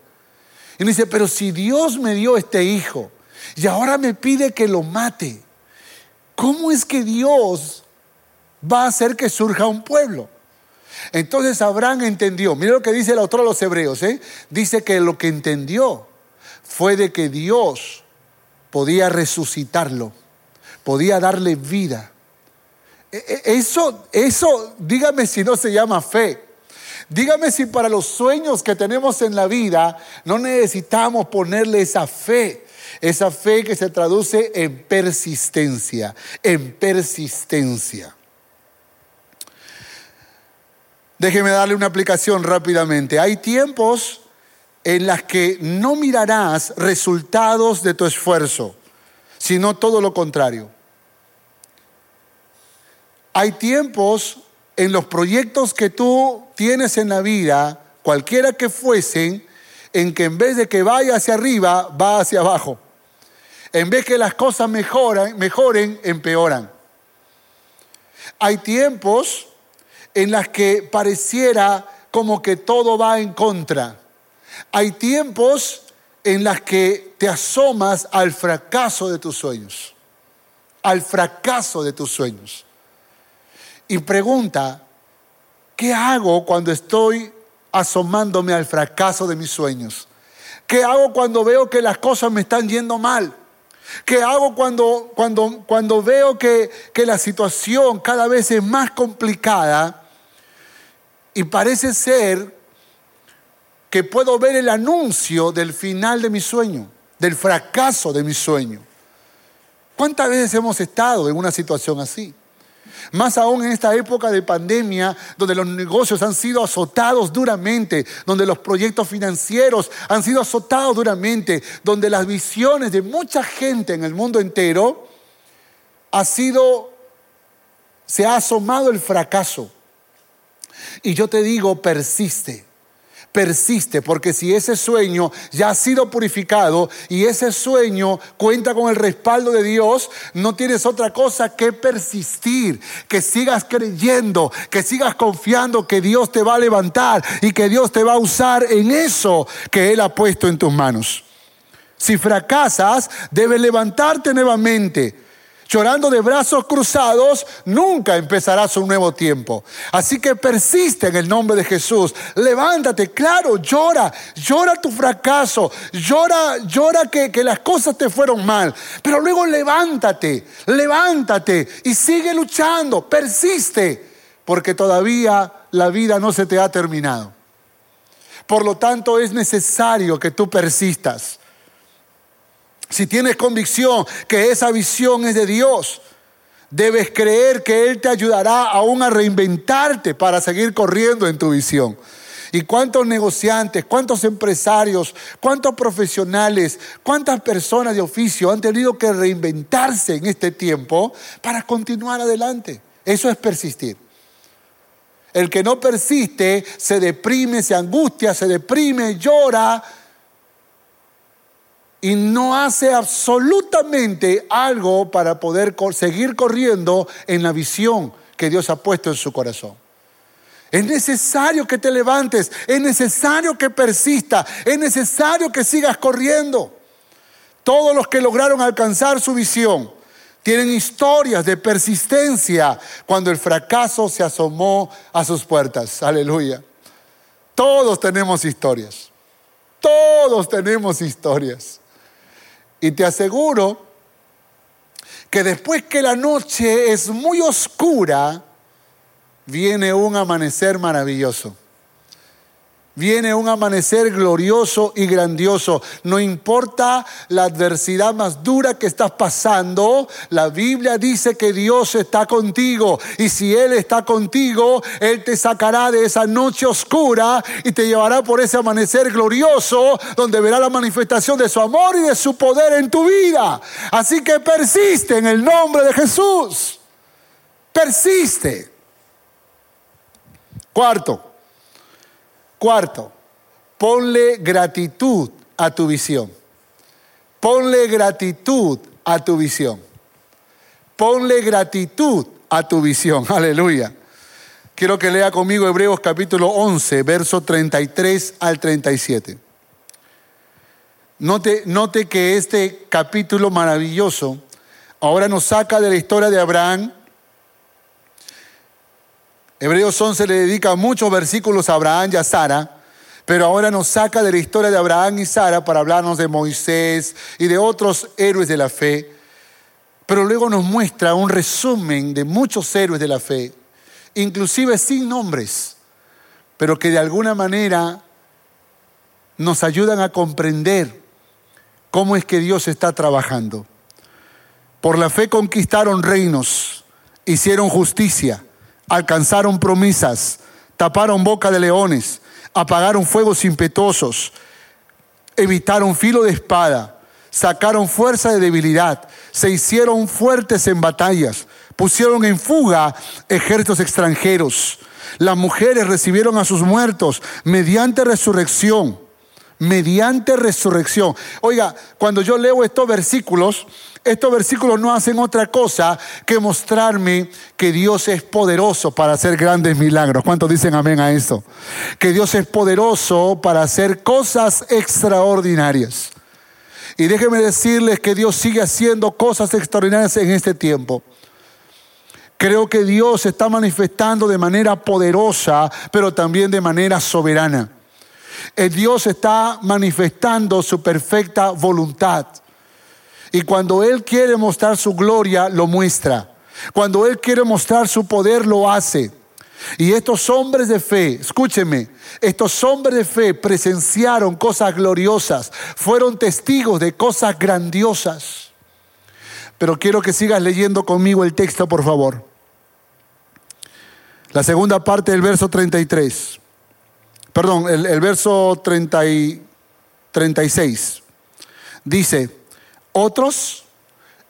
Y dice, pero si Dios me dio este hijo y ahora me pide que lo mate, ¿cómo es que Dios va a hacer que surja un pueblo? Entonces Abraham entendió, mira lo que dice el autor de los hebreos, ¿eh? dice que lo que entendió fue de que Dios podía resucitarlo, podía darle vida. E, e, eso, eso, dígame si no se llama fe. Dígame si para los sueños que tenemos en la vida no necesitamos ponerle esa fe. Esa fe que se traduce en persistencia, en persistencia. Déjeme darle una aplicación rápidamente. Hay tiempos en las que no mirarás resultados de tu esfuerzo, sino todo lo contrario. Hay tiempos en los proyectos que tú tienes en la vida, cualquiera que fuesen, en que en vez de que vaya hacia arriba, va hacia abajo. En vez que las cosas mejoran, mejoren, empeoran. Hay tiempos en las que pareciera como que todo va en contra. Hay tiempos en las que te asomas al fracaso de tus sueños, al fracaso de tus sueños. Y pregunta, ¿qué hago cuando estoy asomándome al fracaso de mis sueños? ¿Qué hago cuando veo que las cosas me están yendo mal? ¿Qué hago cuando, cuando, cuando veo que, que la situación cada vez es más complicada y parece ser que puedo ver el anuncio del final de mi sueño, del fracaso de mi sueño. ¿Cuántas veces hemos estado en una situación así? Más aún en esta época de pandemia, donde los negocios han sido azotados duramente, donde los proyectos financieros han sido azotados duramente, donde las visiones de mucha gente en el mundo entero ha sido, se ha asomado el fracaso. Y yo te digo, persiste persiste, porque si ese sueño ya ha sido purificado y ese sueño cuenta con el respaldo de Dios, no tienes otra cosa que persistir, que sigas creyendo, que sigas confiando que Dios te va a levantar y que Dios te va a usar en eso que Él ha puesto en tus manos. Si fracasas, debes levantarte nuevamente llorando de brazos cruzados, nunca empezarás un nuevo tiempo. Así que persiste en el nombre de Jesús. Levántate, claro, llora, llora tu fracaso, llora, llora que, que las cosas te fueron mal. Pero luego levántate, levántate y sigue luchando, persiste, porque todavía la vida no se te ha terminado. Por lo tanto, es necesario que tú persistas. Si tienes convicción que esa visión es de Dios, debes creer que Él te ayudará aún a reinventarte para seguir corriendo en tu visión. ¿Y cuántos negociantes, cuántos empresarios, cuántos profesionales, cuántas personas de oficio han tenido que reinventarse en este tiempo para continuar adelante? Eso es persistir. El que no persiste se deprime, se angustia, se deprime, llora, y no hace absolutamente algo para poder seguir corriendo en la visión que Dios ha puesto en su corazón. Es necesario que te levantes, es necesario que persista, es necesario que sigas corriendo. Todos los que lograron alcanzar su visión tienen historias de persistencia cuando el fracaso se asomó a sus puertas. Aleluya. Todos tenemos historias. Todos tenemos historias. Y te aseguro que después que la noche es muy oscura, viene un amanecer maravilloso. Viene un amanecer glorioso y grandioso. No importa la adversidad más dura que estás pasando, la Biblia dice que Dios está contigo. Y si Él está contigo, Él te sacará de esa noche oscura y te llevará por ese amanecer glorioso donde verá la manifestación de su amor y de su poder en tu vida. Así que persiste en el nombre de Jesús. Persiste. Cuarto. Cuarto, ponle gratitud a tu visión. Ponle gratitud a tu visión. Ponle gratitud a tu visión. Aleluya. Quiero que lea conmigo Hebreos capítulo 11, verso 33 al 37. Note, note que este capítulo maravilloso ahora nos saca de la historia de Abraham Hebreos 11 le dedica muchos versículos a Abraham y a Sara, pero ahora nos saca de la historia de Abraham y Sara para hablarnos de Moisés y de otros héroes de la fe, pero luego nos muestra un resumen de muchos héroes de la fe, inclusive sin nombres, pero que de alguna manera nos ayudan a comprender cómo es que Dios está trabajando. Por la fe conquistaron reinos, hicieron justicia alcanzaron promesas, taparon boca de leones, apagaron fuegos impetuosos, evitaron filo de espada, sacaron fuerza de debilidad, se hicieron fuertes en batallas, pusieron en fuga ejércitos extranjeros. Las mujeres recibieron a sus muertos mediante resurrección, mediante resurrección. Oiga, cuando yo leo estos versículos, estos versículos no hacen otra cosa que mostrarme que Dios es poderoso para hacer grandes milagros. ¿Cuántos dicen amén a eso? Que Dios es poderoso para hacer cosas extraordinarias. Y déjenme decirles que Dios sigue haciendo cosas extraordinarias en este tiempo. Creo que Dios está manifestando de manera poderosa, pero también de manera soberana. El Dios está manifestando su perfecta voluntad. Y cuando Él quiere mostrar su gloria, lo muestra. Cuando Él quiere mostrar su poder, lo hace. Y estos hombres de fe, escúcheme, estos hombres de fe presenciaron cosas gloriosas, fueron testigos de cosas grandiosas. Pero quiero que sigas leyendo conmigo el texto, por favor. La segunda parte del verso 33. Perdón, el, verso 36. Dice, otros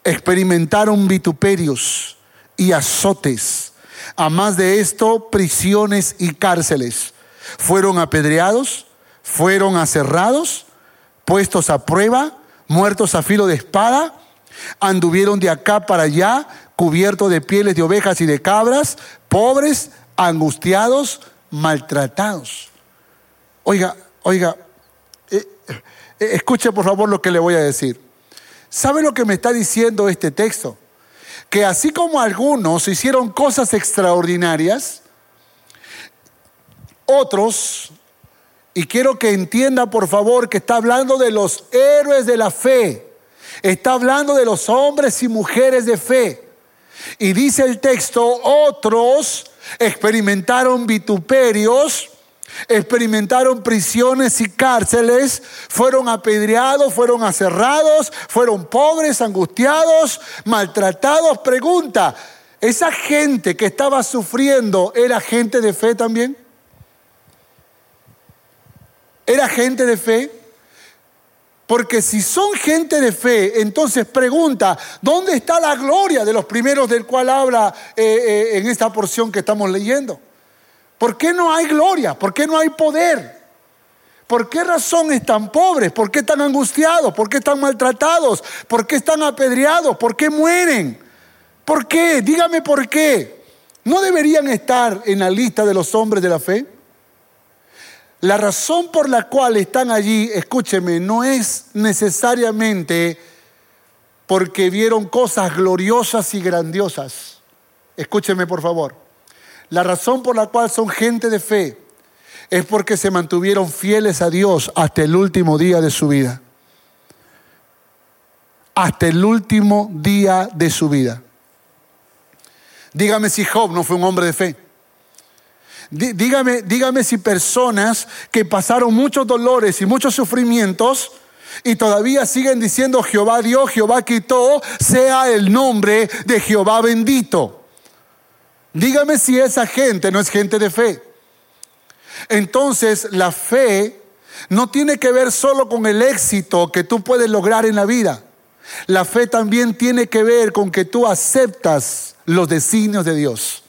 experimentaron vituperios y azotes. A más de esto, prisiones y cárceles. Fueron apedreados, fueron aserrados, puestos a prueba, muertos a filo de espada, anduvieron de acá para allá, cubiertos de pieles de ovejas y de cabras, pobres, angustiados, maltratados. Oiga, oiga, eh, eh, escuche por favor lo que le voy a decir. ¿Sabe lo que me está diciendo este texto? Que así como algunos hicieron cosas extraordinarias, otros, y quiero que entienda por favor que está hablando de los héroes de la fe, está hablando de los hombres y mujeres de fe. Y dice el texto, otros experimentaron vituperios, experimentaron prisiones y cárceles, fueron apedreados, fueron aserrados, fueron pobres, angustiados, maltratados. Pregunta, ¿esa gente que estaba sufriendo era gente de fe también? ¿Era gente de fe? Porque si son gente de fe, entonces pregunta, ¿dónde está la gloria de los primeros del cual habla eh, eh, en esta porción que estamos leyendo? ¿Por qué no hay gloria? ¿Por qué no hay poder? ¿Por qué razón están pobres? ¿Por qué están angustiados? ¿Por qué están maltratados? ¿Por qué están apedreados? ¿Por qué mueren? ¿Por qué? Dígame por qué. ¿No deberían estar en la lista de los hombres de la fe? La razón por la cual están allí, escúcheme, no es necesariamente porque vieron cosas gloriosas y grandiosas. Escúcheme por favor. La razón por la cual son gente de fe es porque se mantuvieron fieles a Dios hasta el último día de su vida. Hasta el último día de su vida. Dígame si Job no fue un hombre de fe. Dígame, dígame si personas que pasaron muchos dolores y muchos sufrimientos y todavía siguen diciendo Jehová dio, Jehová quitó, sea el nombre de Jehová bendito. Dígame si esa gente no es gente de fe. Entonces la fe no tiene que ver solo con el éxito que tú puedes lograr en la vida. La fe también tiene que ver con que tú aceptas los designios de Dios.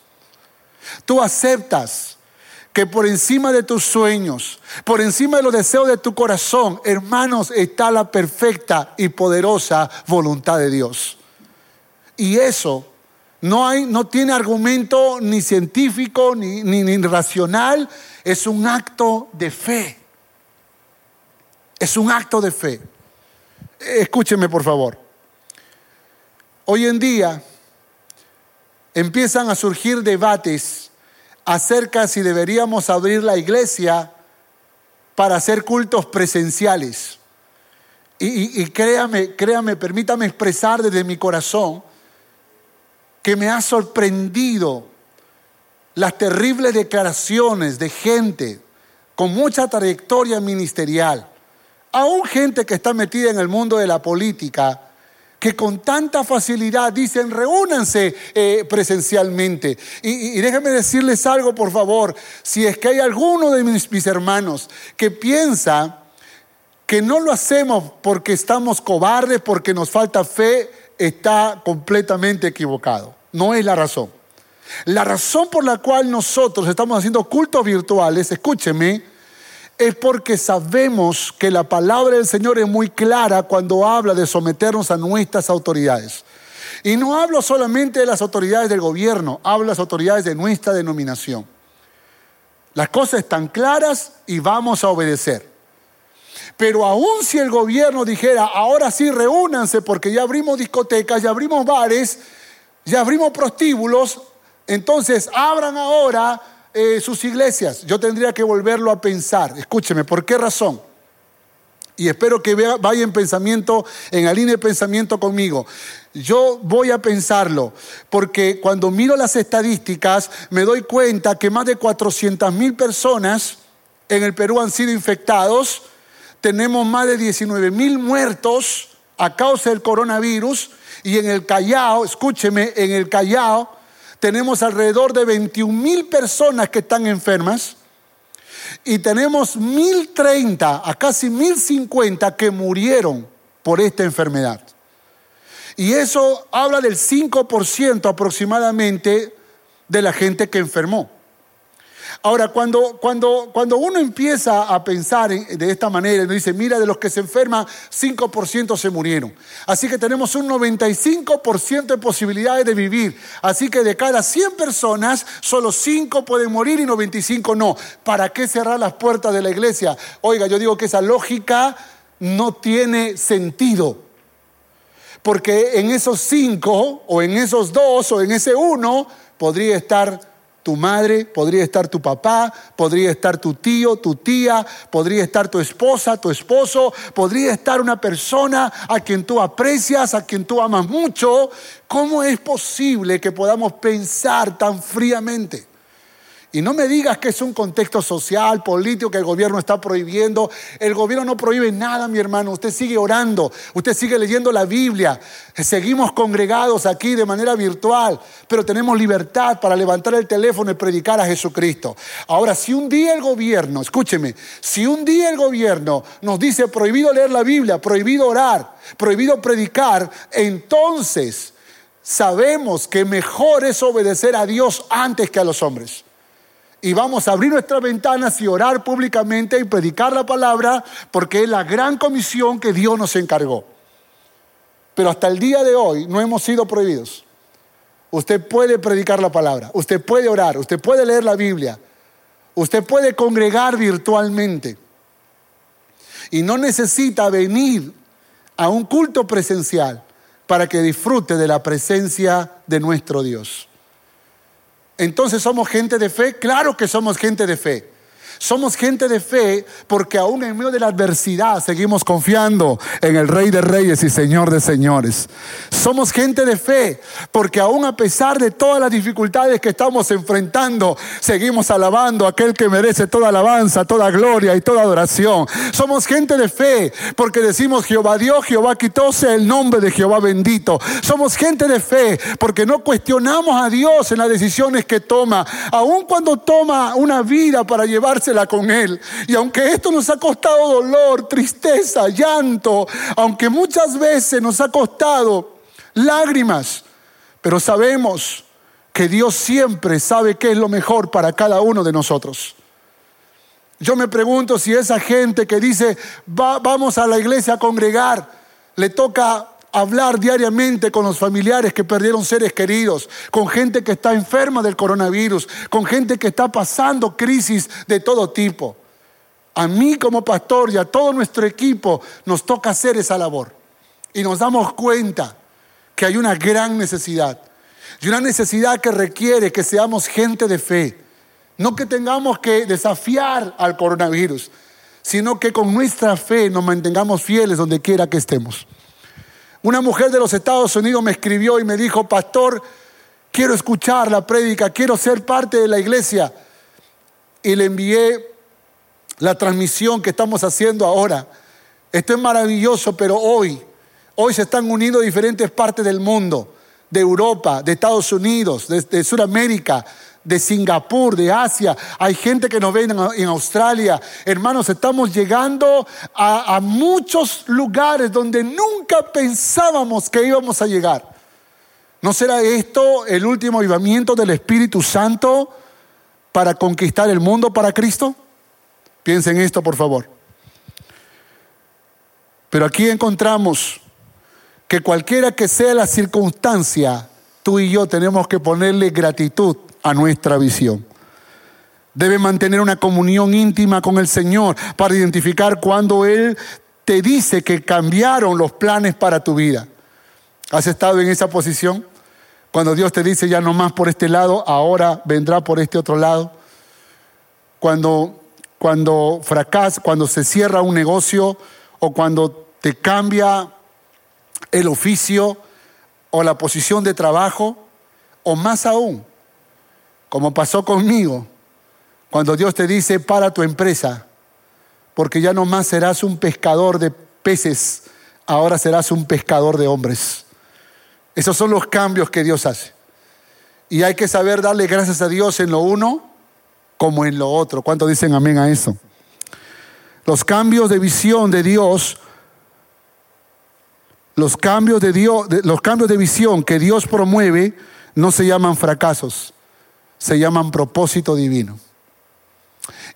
Tú aceptas que por encima de tus sueños, por encima de los deseos de tu corazón, hermanos, está la perfecta y poderosa voluntad de Dios. Y eso no, hay, no tiene argumento ni científico ni, ni, racional, es un acto de fe. Es un acto de fe. Escúcheme por favor. Hoy en día empiezan a surgir debates acerca si deberíamos abrir la iglesia para hacer cultos presenciales. Y, créame, créame, permítame expresar desde mi corazón que me ha sorprendido las terribles declaraciones de gente con mucha trayectoria ministerial, aún gente que está metida en el mundo de la política, que con tanta facilidad dicen reúnanse eh, presencialmente. Y, déjenme decirles algo, por favor, si es que hay alguno de mis, mis hermanos que piensa que no lo hacemos porque estamos cobardes, porque nos falta fe, está completamente equivocado. No es la razón. La razón por la cual nosotros estamos haciendo cultos virtuales, escúcheme, es porque sabemos que la palabra del Señor es muy clara cuando habla de someternos a nuestras autoridades. Y no hablo solamente de las autoridades del gobierno, hablo de las autoridades de nuestra denominación. Las cosas están claras y vamos a obedecer. Pero aún si el gobierno dijera, ahora sí reúnanse porque ya abrimos discotecas, ya abrimos bares, ya abrimos prostíbulos, entonces abran ahora eh, sus iglesias, yo tendría que volverlo a pensar. Escúcheme, ¿por qué razón? Y espero que vaya en pensamiento, en de pensamiento conmigo. Yo voy a pensarlo, porque cuando miro las estadísticas me doy cuenta que más de 400 mil personas en el Perú han sido infectados, tenemos más de 19 mil muertos a causa del coronavirus y en el Callao, escúcheme, en el Callao tenemos alrededor de 21 mil personas que están enfermas y tenemos 1030 a casi 1050 que murieron por esta enfermedad. Y eso habla del 5% aproximadamente de la gente que enfermó. Ahora, cuando, cuando, cuando uno empieza a pensar de esta manera, uno dice, mira, de los que se enferman, 5% se murieron. Así que tenemos un 95% de posibilidades de vivir. Así que de cada 100 personas, solo 5 pueden morir y 95 no. ¿Para qué cerrar las puertas de la iglesia? Oiga, yo digo que esa lógica no tiene sentido. Porque en esos 5 o en esos 2 o en ese 1 podría estar tu madre, podría estar tu papá, podría estar tu tío, tu tía, podría estar tu esposa, tu esposo, podría estar una persona a quien tú aprecias, a quien tú amas mucho. ¿Cómo es posible que podamos pensar tan fríamente? Y no me digas que es un contexto social, político, que el gobierno está prohibiendo. El gobierno no prohíbe nada, mi hermano. Usted sigue orando, usted sigue leyendo la Biblia. Seguimos congregados aquí de manera virtual, pero tenemos libertad para levantar el teléfono y predicar a Jesucristo. Ahora, si un día el gobierno, escúcheme, si un día el gobierno nos dice prohibido leer la Biblia, prohibido orar, prohibido predicar, entonces sabemos que mejor es obedecer a Dios antes que a los hombres y vamos a abrir nuestras ventanas y orar públicamente y predicar la palabra porque es la gran comisión que Dios nos encargó. Pero hasta el día de hoy no hemos sido prohibidos. Usted puede predicar la palabra, usted puede orar, usted puede leer la Biblia, usted puede congregar virtualmente y no necesita venir a un culto presencial para que disfrute de la presencia de nuestro Dios. Entonces somos gente de fe, claro que somos gente de fe. Somos gente de fe porque aún en medio de la adversidad seguimos confiando en el Rey de Reyes y Señor de Señores. Somos gente de fe porque aún a pesar de todas las dificultades que estamos enfrentando, seguimos alabando a aquel que merece toda alabanza, toda gloria y toda adoración. Somos gente de fe porque decimos Jehová Dios, Jehová quitóse el nombre de Jehová bendito. Somos gente de fe porque no cuestionamos a Dios en las decisiones que toma, aun cuando toma una vida para llevarse con Él. Y aunque esto nos ha costado dolor, tristeza, llanto, aunque muchas veces nos ha costado lágrimas, pero sabemos que Dios siempre sabe qué es lo mejor para cada uno de nosotros. Yo me pregunto si esa gente que dice, vamos a la iglesia a congregar, le toca hablar diariamente con los familiares que perdieron seres queridos, con gente que está enferma del coronavirus, con gente que está pasando crisis de todo tipo. A mí como pastor y a todo nuestro equipo nos toca hacer esa labor. Y nos damos cuenta que hay una gran necesidad. Y una necesidad que requiere que seamos gente de fe. No que tengamos que desafiar al coronavirus, sino que con nuestra fe nos mantengamos fieles donde quiera que estemos. Una mujer de los Estados Unidos me escribió y me dijo, pastor, quiero escuchar la prédica, quiero ser parte de la iglesia. Y le envié la transmisión que estamos haciendo ahora. Esto es maravilloso, pero hoy, hoy se están uniendo diferentes partes del mundo, de Europa, de Estados Unidos, de, de Sudamérica, de Singapur, de Asia, hay gente que nos ve en, Australia. Hermanos, estamos llegando a, muchos lugares donde nunca pensábamos que íbamos a llegar. ¿No será esto el último avivamiento del Espíritu Santo para conquistar el mundo para Cristo? Piensen esto, por favor. Pero aquí encontramos que cualquiera que sea la circunstancia, tú y yo tenemos que ponerle gratitud a nuestra visión. Debe mantener una comunión íntima con el Señor para identificar cuando Él te dice que cambiaron los planes para tu vida. ¿Has estado en esa posición? Cuando Dios te dice ya no más por este lado, ahora vendrá por este otro lado. Cuando, cuando fracasa, cuando se cierra un negocio o cuando te cambia el oficio o la posición de trabajo, o más aún, como pasó conmigo, cuando Dios te dice, para tu empresa, porque ya no más serás un pescador de peces, ahora serás un pescador de hombres. Esos son los cambios que Dios hace. Y hay que saber darle gracias a Dios en lo uno como en lo otro. ¿Cuántos dicen amén a eso? Los cambios de visión de Dios, los cambios de Dios, los cambios de visión que Dios promueve no se llaman fracasos, se llaman propósito divino.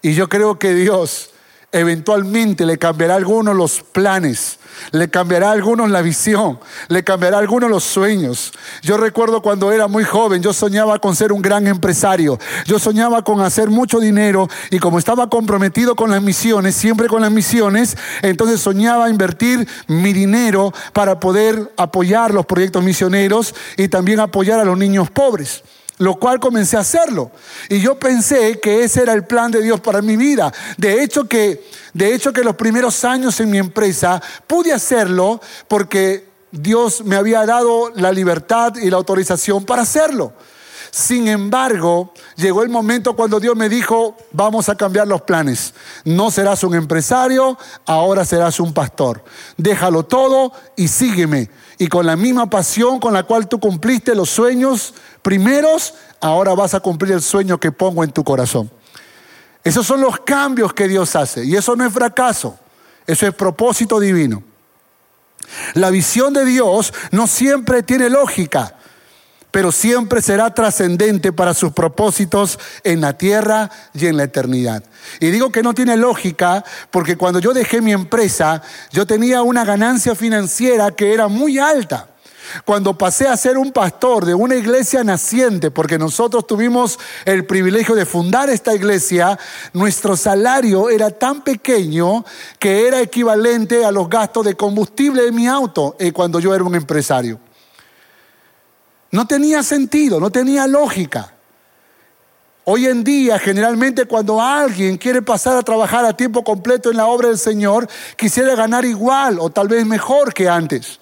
Y yo creo que Dios eventualmente le cambiará a algunos los planes, le cambiará a algunos la visión, le cambiará a algunos los sueños. Yo recuerdo cuando era muy joven, yo soñaba con ser un gran empresario, yo soñaba con hacer mucho dinero y como estaba comprometido con las misiones, siempre con las misiones, entonces soñaba invertir mi dinero para poder apoyar los proyectos misioneros y también apoyar a los niños pobres lo cual comencé a hacerlo. Y yo pensé que ese era el plan de Dios para mi vida. De hecho que, de hecho que los primeros años en mi empresa pude hacerlo porque Dios me había dado la libertad y la autorización para hacerlo. Sin embargo, llegó el momento cuando Dios me dijo, vamos a cambiar los planes. No serás un empresario, ahora serás un pastor. Déjalo todo y sígueme. Y con la misma pasión con la cual tú cumpliste los sueños primeros, ahora vas a cumplir el sueño que pongo en tu corazón. Esos son los cambios que Dios hace. Y eso no es fracaso, eso es propósito divino. La visión de Dios no siempre tiene lógica pero siempre será trascendente para sus propósitos en la tierra y en la eternidad. Y digo que no tiene lógica porque cuando yo dejé mi empresa, yo tenía una ganancia financiera que era muy alta. Cuando pasé a ser un pastor de una iglesia naciente, porque nosotros tuvimos el privilegio de fundar esta iglesia, nuestro salario era tan pequeño que era equivalente a los gastos de combustible de mi auto eh, cuando yo era un empresario. No tenía sentido, no tenía lógica. Hoy en día, generalmente cuando alguien quiere pasar a trabajar a tiempo completo en la obra del Señor, quisiera ganar igual o tal vez mejor que antes.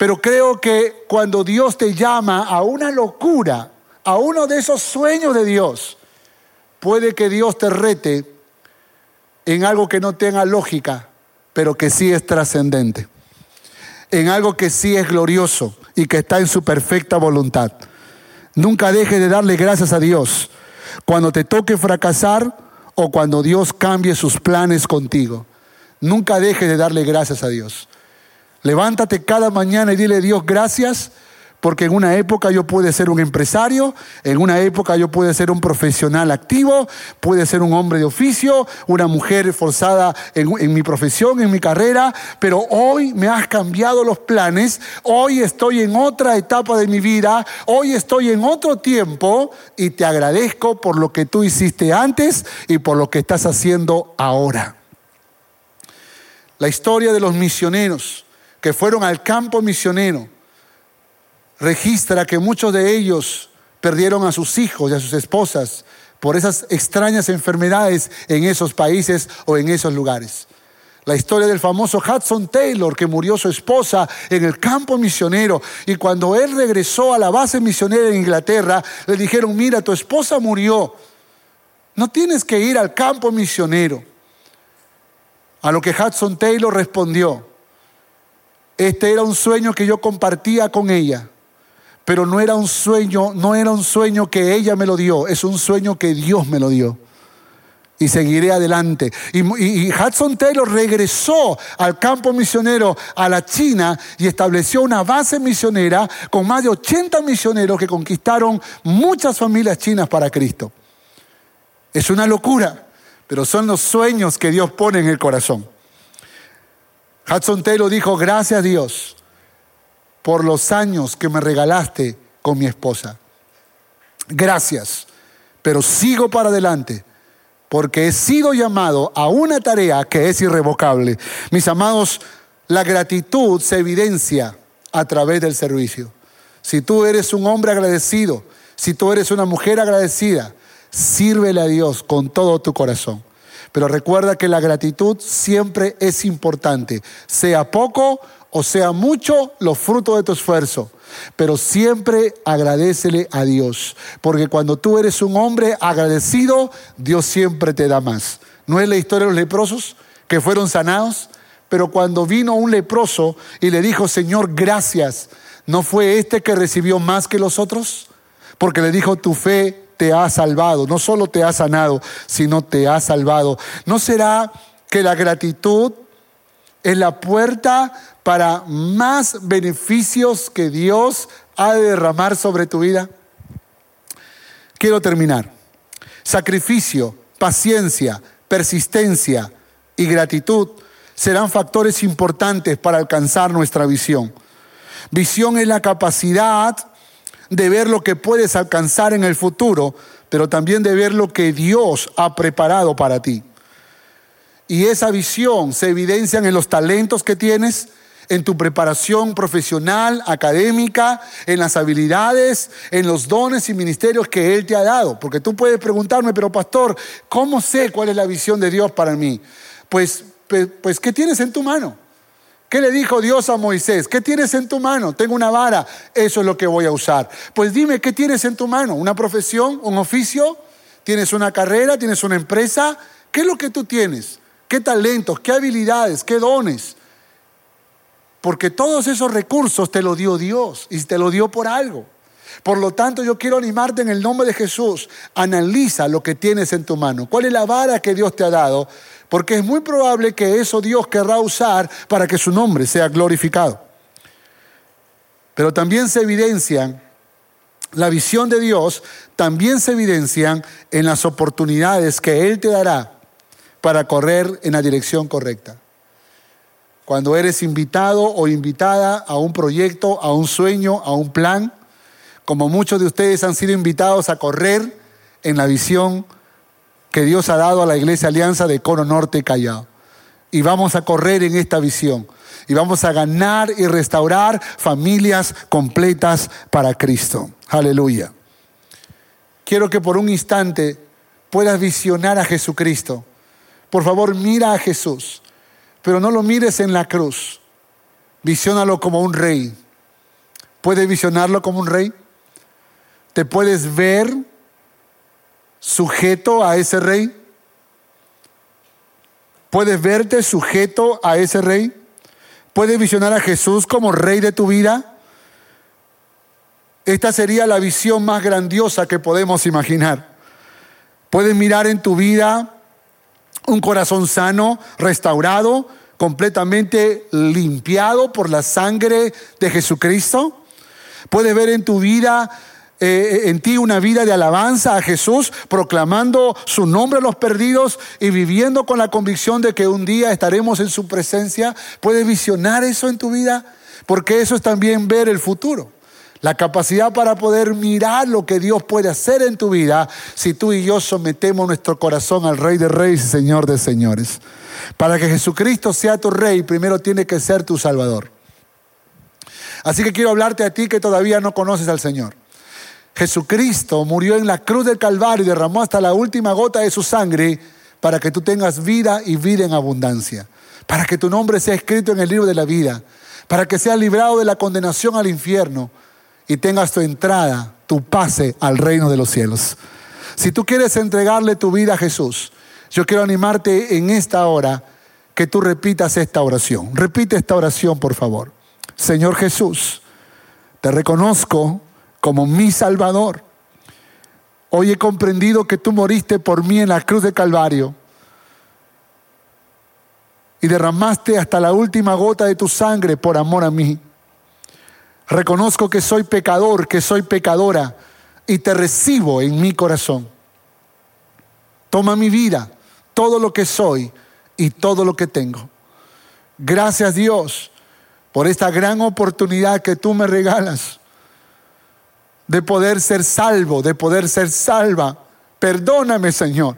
Pero creo que cuando Dios te llama a una locura, a uno de esos sueños de Dios, puede que Dios te rete en algo que no tenga lógica, pero que sí es trascendente, en algo que sí es glorioso, y que está en su perfecta voluntad. Nunca dejes de darle gracias a Dios cuando te toque fracasar o cuando Dios cambie sus planes contigo. Nunca dejes de darle gracias a Dios. Levántate cada mañana y dile Dios gracias porque en una época yo pude ser un empresario, en una época yo pude ser un profesional activo, pude ser un hombre de oficio, una mujer esforzada en, en, mi profesión, en mi carrera, pero hoy me has cambiado los planes, hoy estoy en otra etapa de mi vida, hoy estoy en otro tiempo y te agradezco por lo que tú hiciste antes y por lo que estás haciendo ahora. La historia de los misioneros que fueron al campo misionero registra que muchos de ellos perdieron a sus hijos y a sus esposas por esas extrañas enfermedades en esos países o en esos lugares. La historia del famoso Hudson Taylor, que murió su esposa en el campo misionero, y cuando él regresó a la base misionera en Inglaterra, le dijeron, mira, tu esposa murió, no tienes que ir al campo misionero. A lo que Hudson Taylor respondió, este era un sueño que yo compartía con ella pero no era un sueño, no era un sueño que ella me lo dio, es un sueño que Dios me lo dio. Y seguiré adelante. Y, y, Hudson Taylor regresó al campo misionero a la China y estableció una base misionera con más de 80 misioneros que conquistaron muchas familias chinas para Cristo. Es una locura, pero son los sueños que Dios pone en el corazón. Hudson Taylor dijo, gracias Dios, por los años que me regalaste con mi esposa. Gracias, pero sigo para adelante porque he sido llamado a una tarea que es irrevocable. Mis amados, la gratitud se evidencia a través del servicio. Si tú eres un hombre agradecido, si tú eres una mujer agradecida, sírvele a Dios con todo tu corazón. Pero recuerda que la gratitud siempre es importante, sea poco o sea mucho los frutos de tu esfuerzo, pero siempre agradecele a Dios, porque cuando tú eres un hombre agradecido, Dios siempre te da más. ¿No es la historia de los leprosos que fueron sanados? Pero cuando vino un leproso y le dijo, Señor, gracias, ¿no fue este que recibió más que los otros? porque le dijo, tu fe te ha salvado, no solo te ha sanado, sino te ha salvado. ¿No será que la gratitud es la puerta para más beneficios que Dios ha de derramar sobre tu vida? Quiero terminar. Sacrificio, paciencia, persistencia y gratitud serán factores importantes para alcanzar nuestra visión. Visión es la capacidad de ver lo que puedes alcanzar en el futuro, pero también de ver lo que Dios ha preparado para ti. Y esa visión se evidencia en los talentos que tienes, en tu preparación profesional, académica, en las habilidades, en los dones y ministerios que Él te ha dado. Porque tú puedes preguntarme, pero pastor, ¿cómo sé cuál es la visión de Dios para mí? Pues, pues, ¿qué tienes en tu mano? ¿Qué le dijo Dios a Moisés? ¿Qué tienes en tu mano? Tengo una vara, eso es lo que voy a usar. Pues dime, ¿qué tienes en tu mano? ¿Una profesión? ¿Un oficio? ¿Tienes una carrera? ¿Tienes una empresa? ¿Qué es lo que tú tienes? ¿Qué talentos? ¿Qué habilidades? ¿Qué dones? Porque todos esos recursos te los dio Dios y te lo dio por algo. Por lo tanto, yo quiero animarte en el nombre de Jesús. Analiza lo que tienes en tu mano. ¿Cuál es la vara que Dios te ha dado? Porque es muy probable que eso Dios querrá usar para que su nombre sea glorificado. Pero también se evidencian, la visión de Dios también se evidencian en las oportunidades que Él te dará para correr en la dirección correcta. Cuando eres invitado o invitada a un proyecto, a un sueño, a un plan, como muchos de ustedes han sido invitados a correr en la visión que Dios ha dado a la Iglesia Alianza de Cono Norte Callao. Y vamos a correr en esta visión. Y vamos a ganar y restaurar familias completas para Cristo. Aleluya. Quiero que por un instante puedas visionar a Jesucristo. Por favor, mira a Jesús, pero no lo mires en la cruz. Visiónalo como un rey. ¿Puedes visionarlo como un rey? ¿Te puedes ver sujeto a ese rey? ¿Puedes verte sujeto a ese rey? ¿Puedes visionar a Jesús como rey de tu vida? Esta sería la visión más grandiosa que podemos imaginar. Puedes mirar en tu vida un corazón sano, restaurado, completamente limpiado por la sangre de Jesucristo. Puedes ver en tu vida eh, en ti una vida de alabanza a Jesús, proclamando su nombre a los perdidos y viviendo con la convicción de que un día estaremos en su presencia. ¿Puedes visionar eso en tu vida? Porque eso es también ver el futuro. La capacidad para poder mirar lo que Dios puede hacer en tu vida si tú y yo sometemos nuestro corazón al Rey de Reyes y Señor de Señores. Para que Jesucristo sea tu Rey, primero tiene que ser tu Salvador. Así que quiero hablarte a ti que todavía no conoces al Señor. Jesucristo murió en la cruz del Calvario y derramó hasta la última gota de su sangre para que tú tengas vida y vida en abundancia, para que tu nombre sea escrito en el libro de la vida, para que seas librado de la condenación al infierno y tengas tu entrada, tu pase al reino de los cielos. Si tú quieres entregarle tu vida a Jesús, yo quiero animarte en esta hora que tú repitas esta oración. Repite esta oración, por favor. Señor Jesús, te reconozco como mi Salvador. Hoy he comprendido que tú moriste por mí en la cruz de Calvario y derramaste hasta la última gota de tu sangre por amor a mí. Reconozco que soy pecador, que soy pecadora y te recibo en mi corazón. Toma mi vida, todo lo que soy y todo lo que tengo. Gracias Dios por esta gran oportunidad que tú me regalas de poder ser salvo, de poder ser salva. Perdóname, Señor.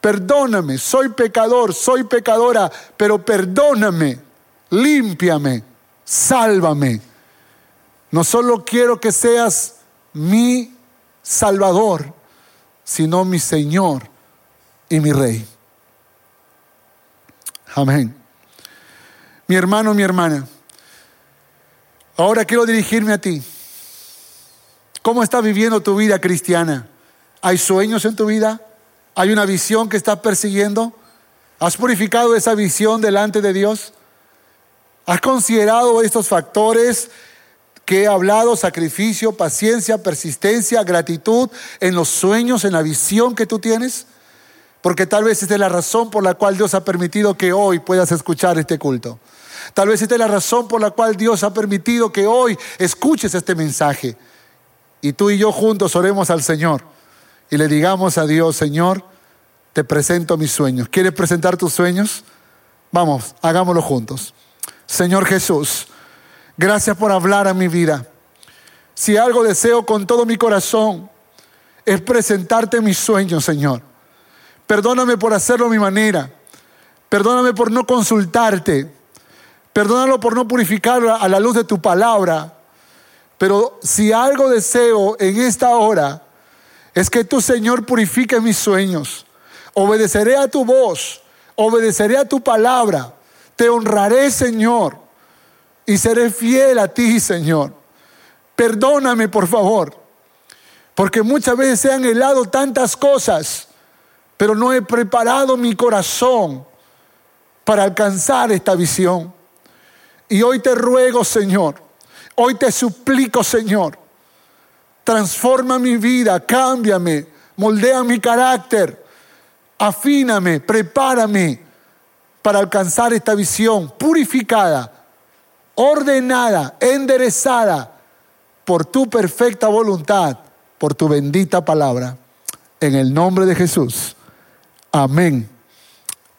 Perdóname, soy pecador, soy pecadora, pero perdóname, límpiame, sálvame. No solo quiero que seas mi Salvador, sino mi Señor y mi Rey. Amén. Mi hermano, mi hermana, ahora quiero dirigirme a ti. ¿Cómo estás viviendo tu vida cristiana? ¿Hay sueños en tu vida? ¿Hay una visión que estás persiguiendo? ¿Has purificado esa visión delante de Dios? ¿Has considerado estos factores que he hablado, sacrificio, paciencia, persistencia, gratitud en los sueños, en la visión que tú tienes? Porque tal vez esta es la razón por la cual Dios ha permitido que hoy puedas escuchar este culto. Tal vez esta es la razón por la cual Dios ha permitido que hoy escuches este mensaje. Y tú y yo juntos oremos al Señor y le digamos a Dios, Señor, te presento mis sueños. ¿Quieres presentar tus sueños? Vamos, hagámoslo juntos. Señor Jesús, gracias por hablar a mi vida. Si algo deseo con todo mi corazón es presentarte mis sueños, Señor. Perdóname por hacerlo a mi manera. Perdóname por no consultarte. Perdónalo por no purificarlo a la luz de tu palabra. Pero si algo deseo en esta hora es que tu Señor purifique mis sueños. Obedeceré a tu voz, obedeceré a tu palabra. Te honraré, Señor, y seré fiel a ti, Señor. Perdóname, por favor, porque muchas veces he anhelado tantas cosas, pero no he preparado mi corazón para alcanzar esta visión. Y hoy te ruego, Señor, hoy te suplico, Señor, transforma mi vida, cámbiame, moldea mi carácter, afíname, prepárame para alcanzar esta visión purificada, ordenada, enderezada por tu perfecta voluntad, por tu bendita palabra. En el nombre de Jesús. Amén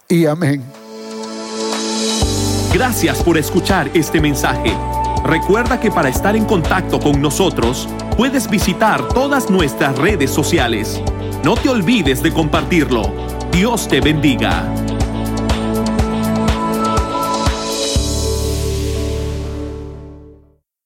y amén. Gracias por escuchar este mensaje. Recuerda que para estar en contacto con nosotros, puedes visitar todas nuestras redes sociales. No te olvides de compartirlo. Dios te bendiga.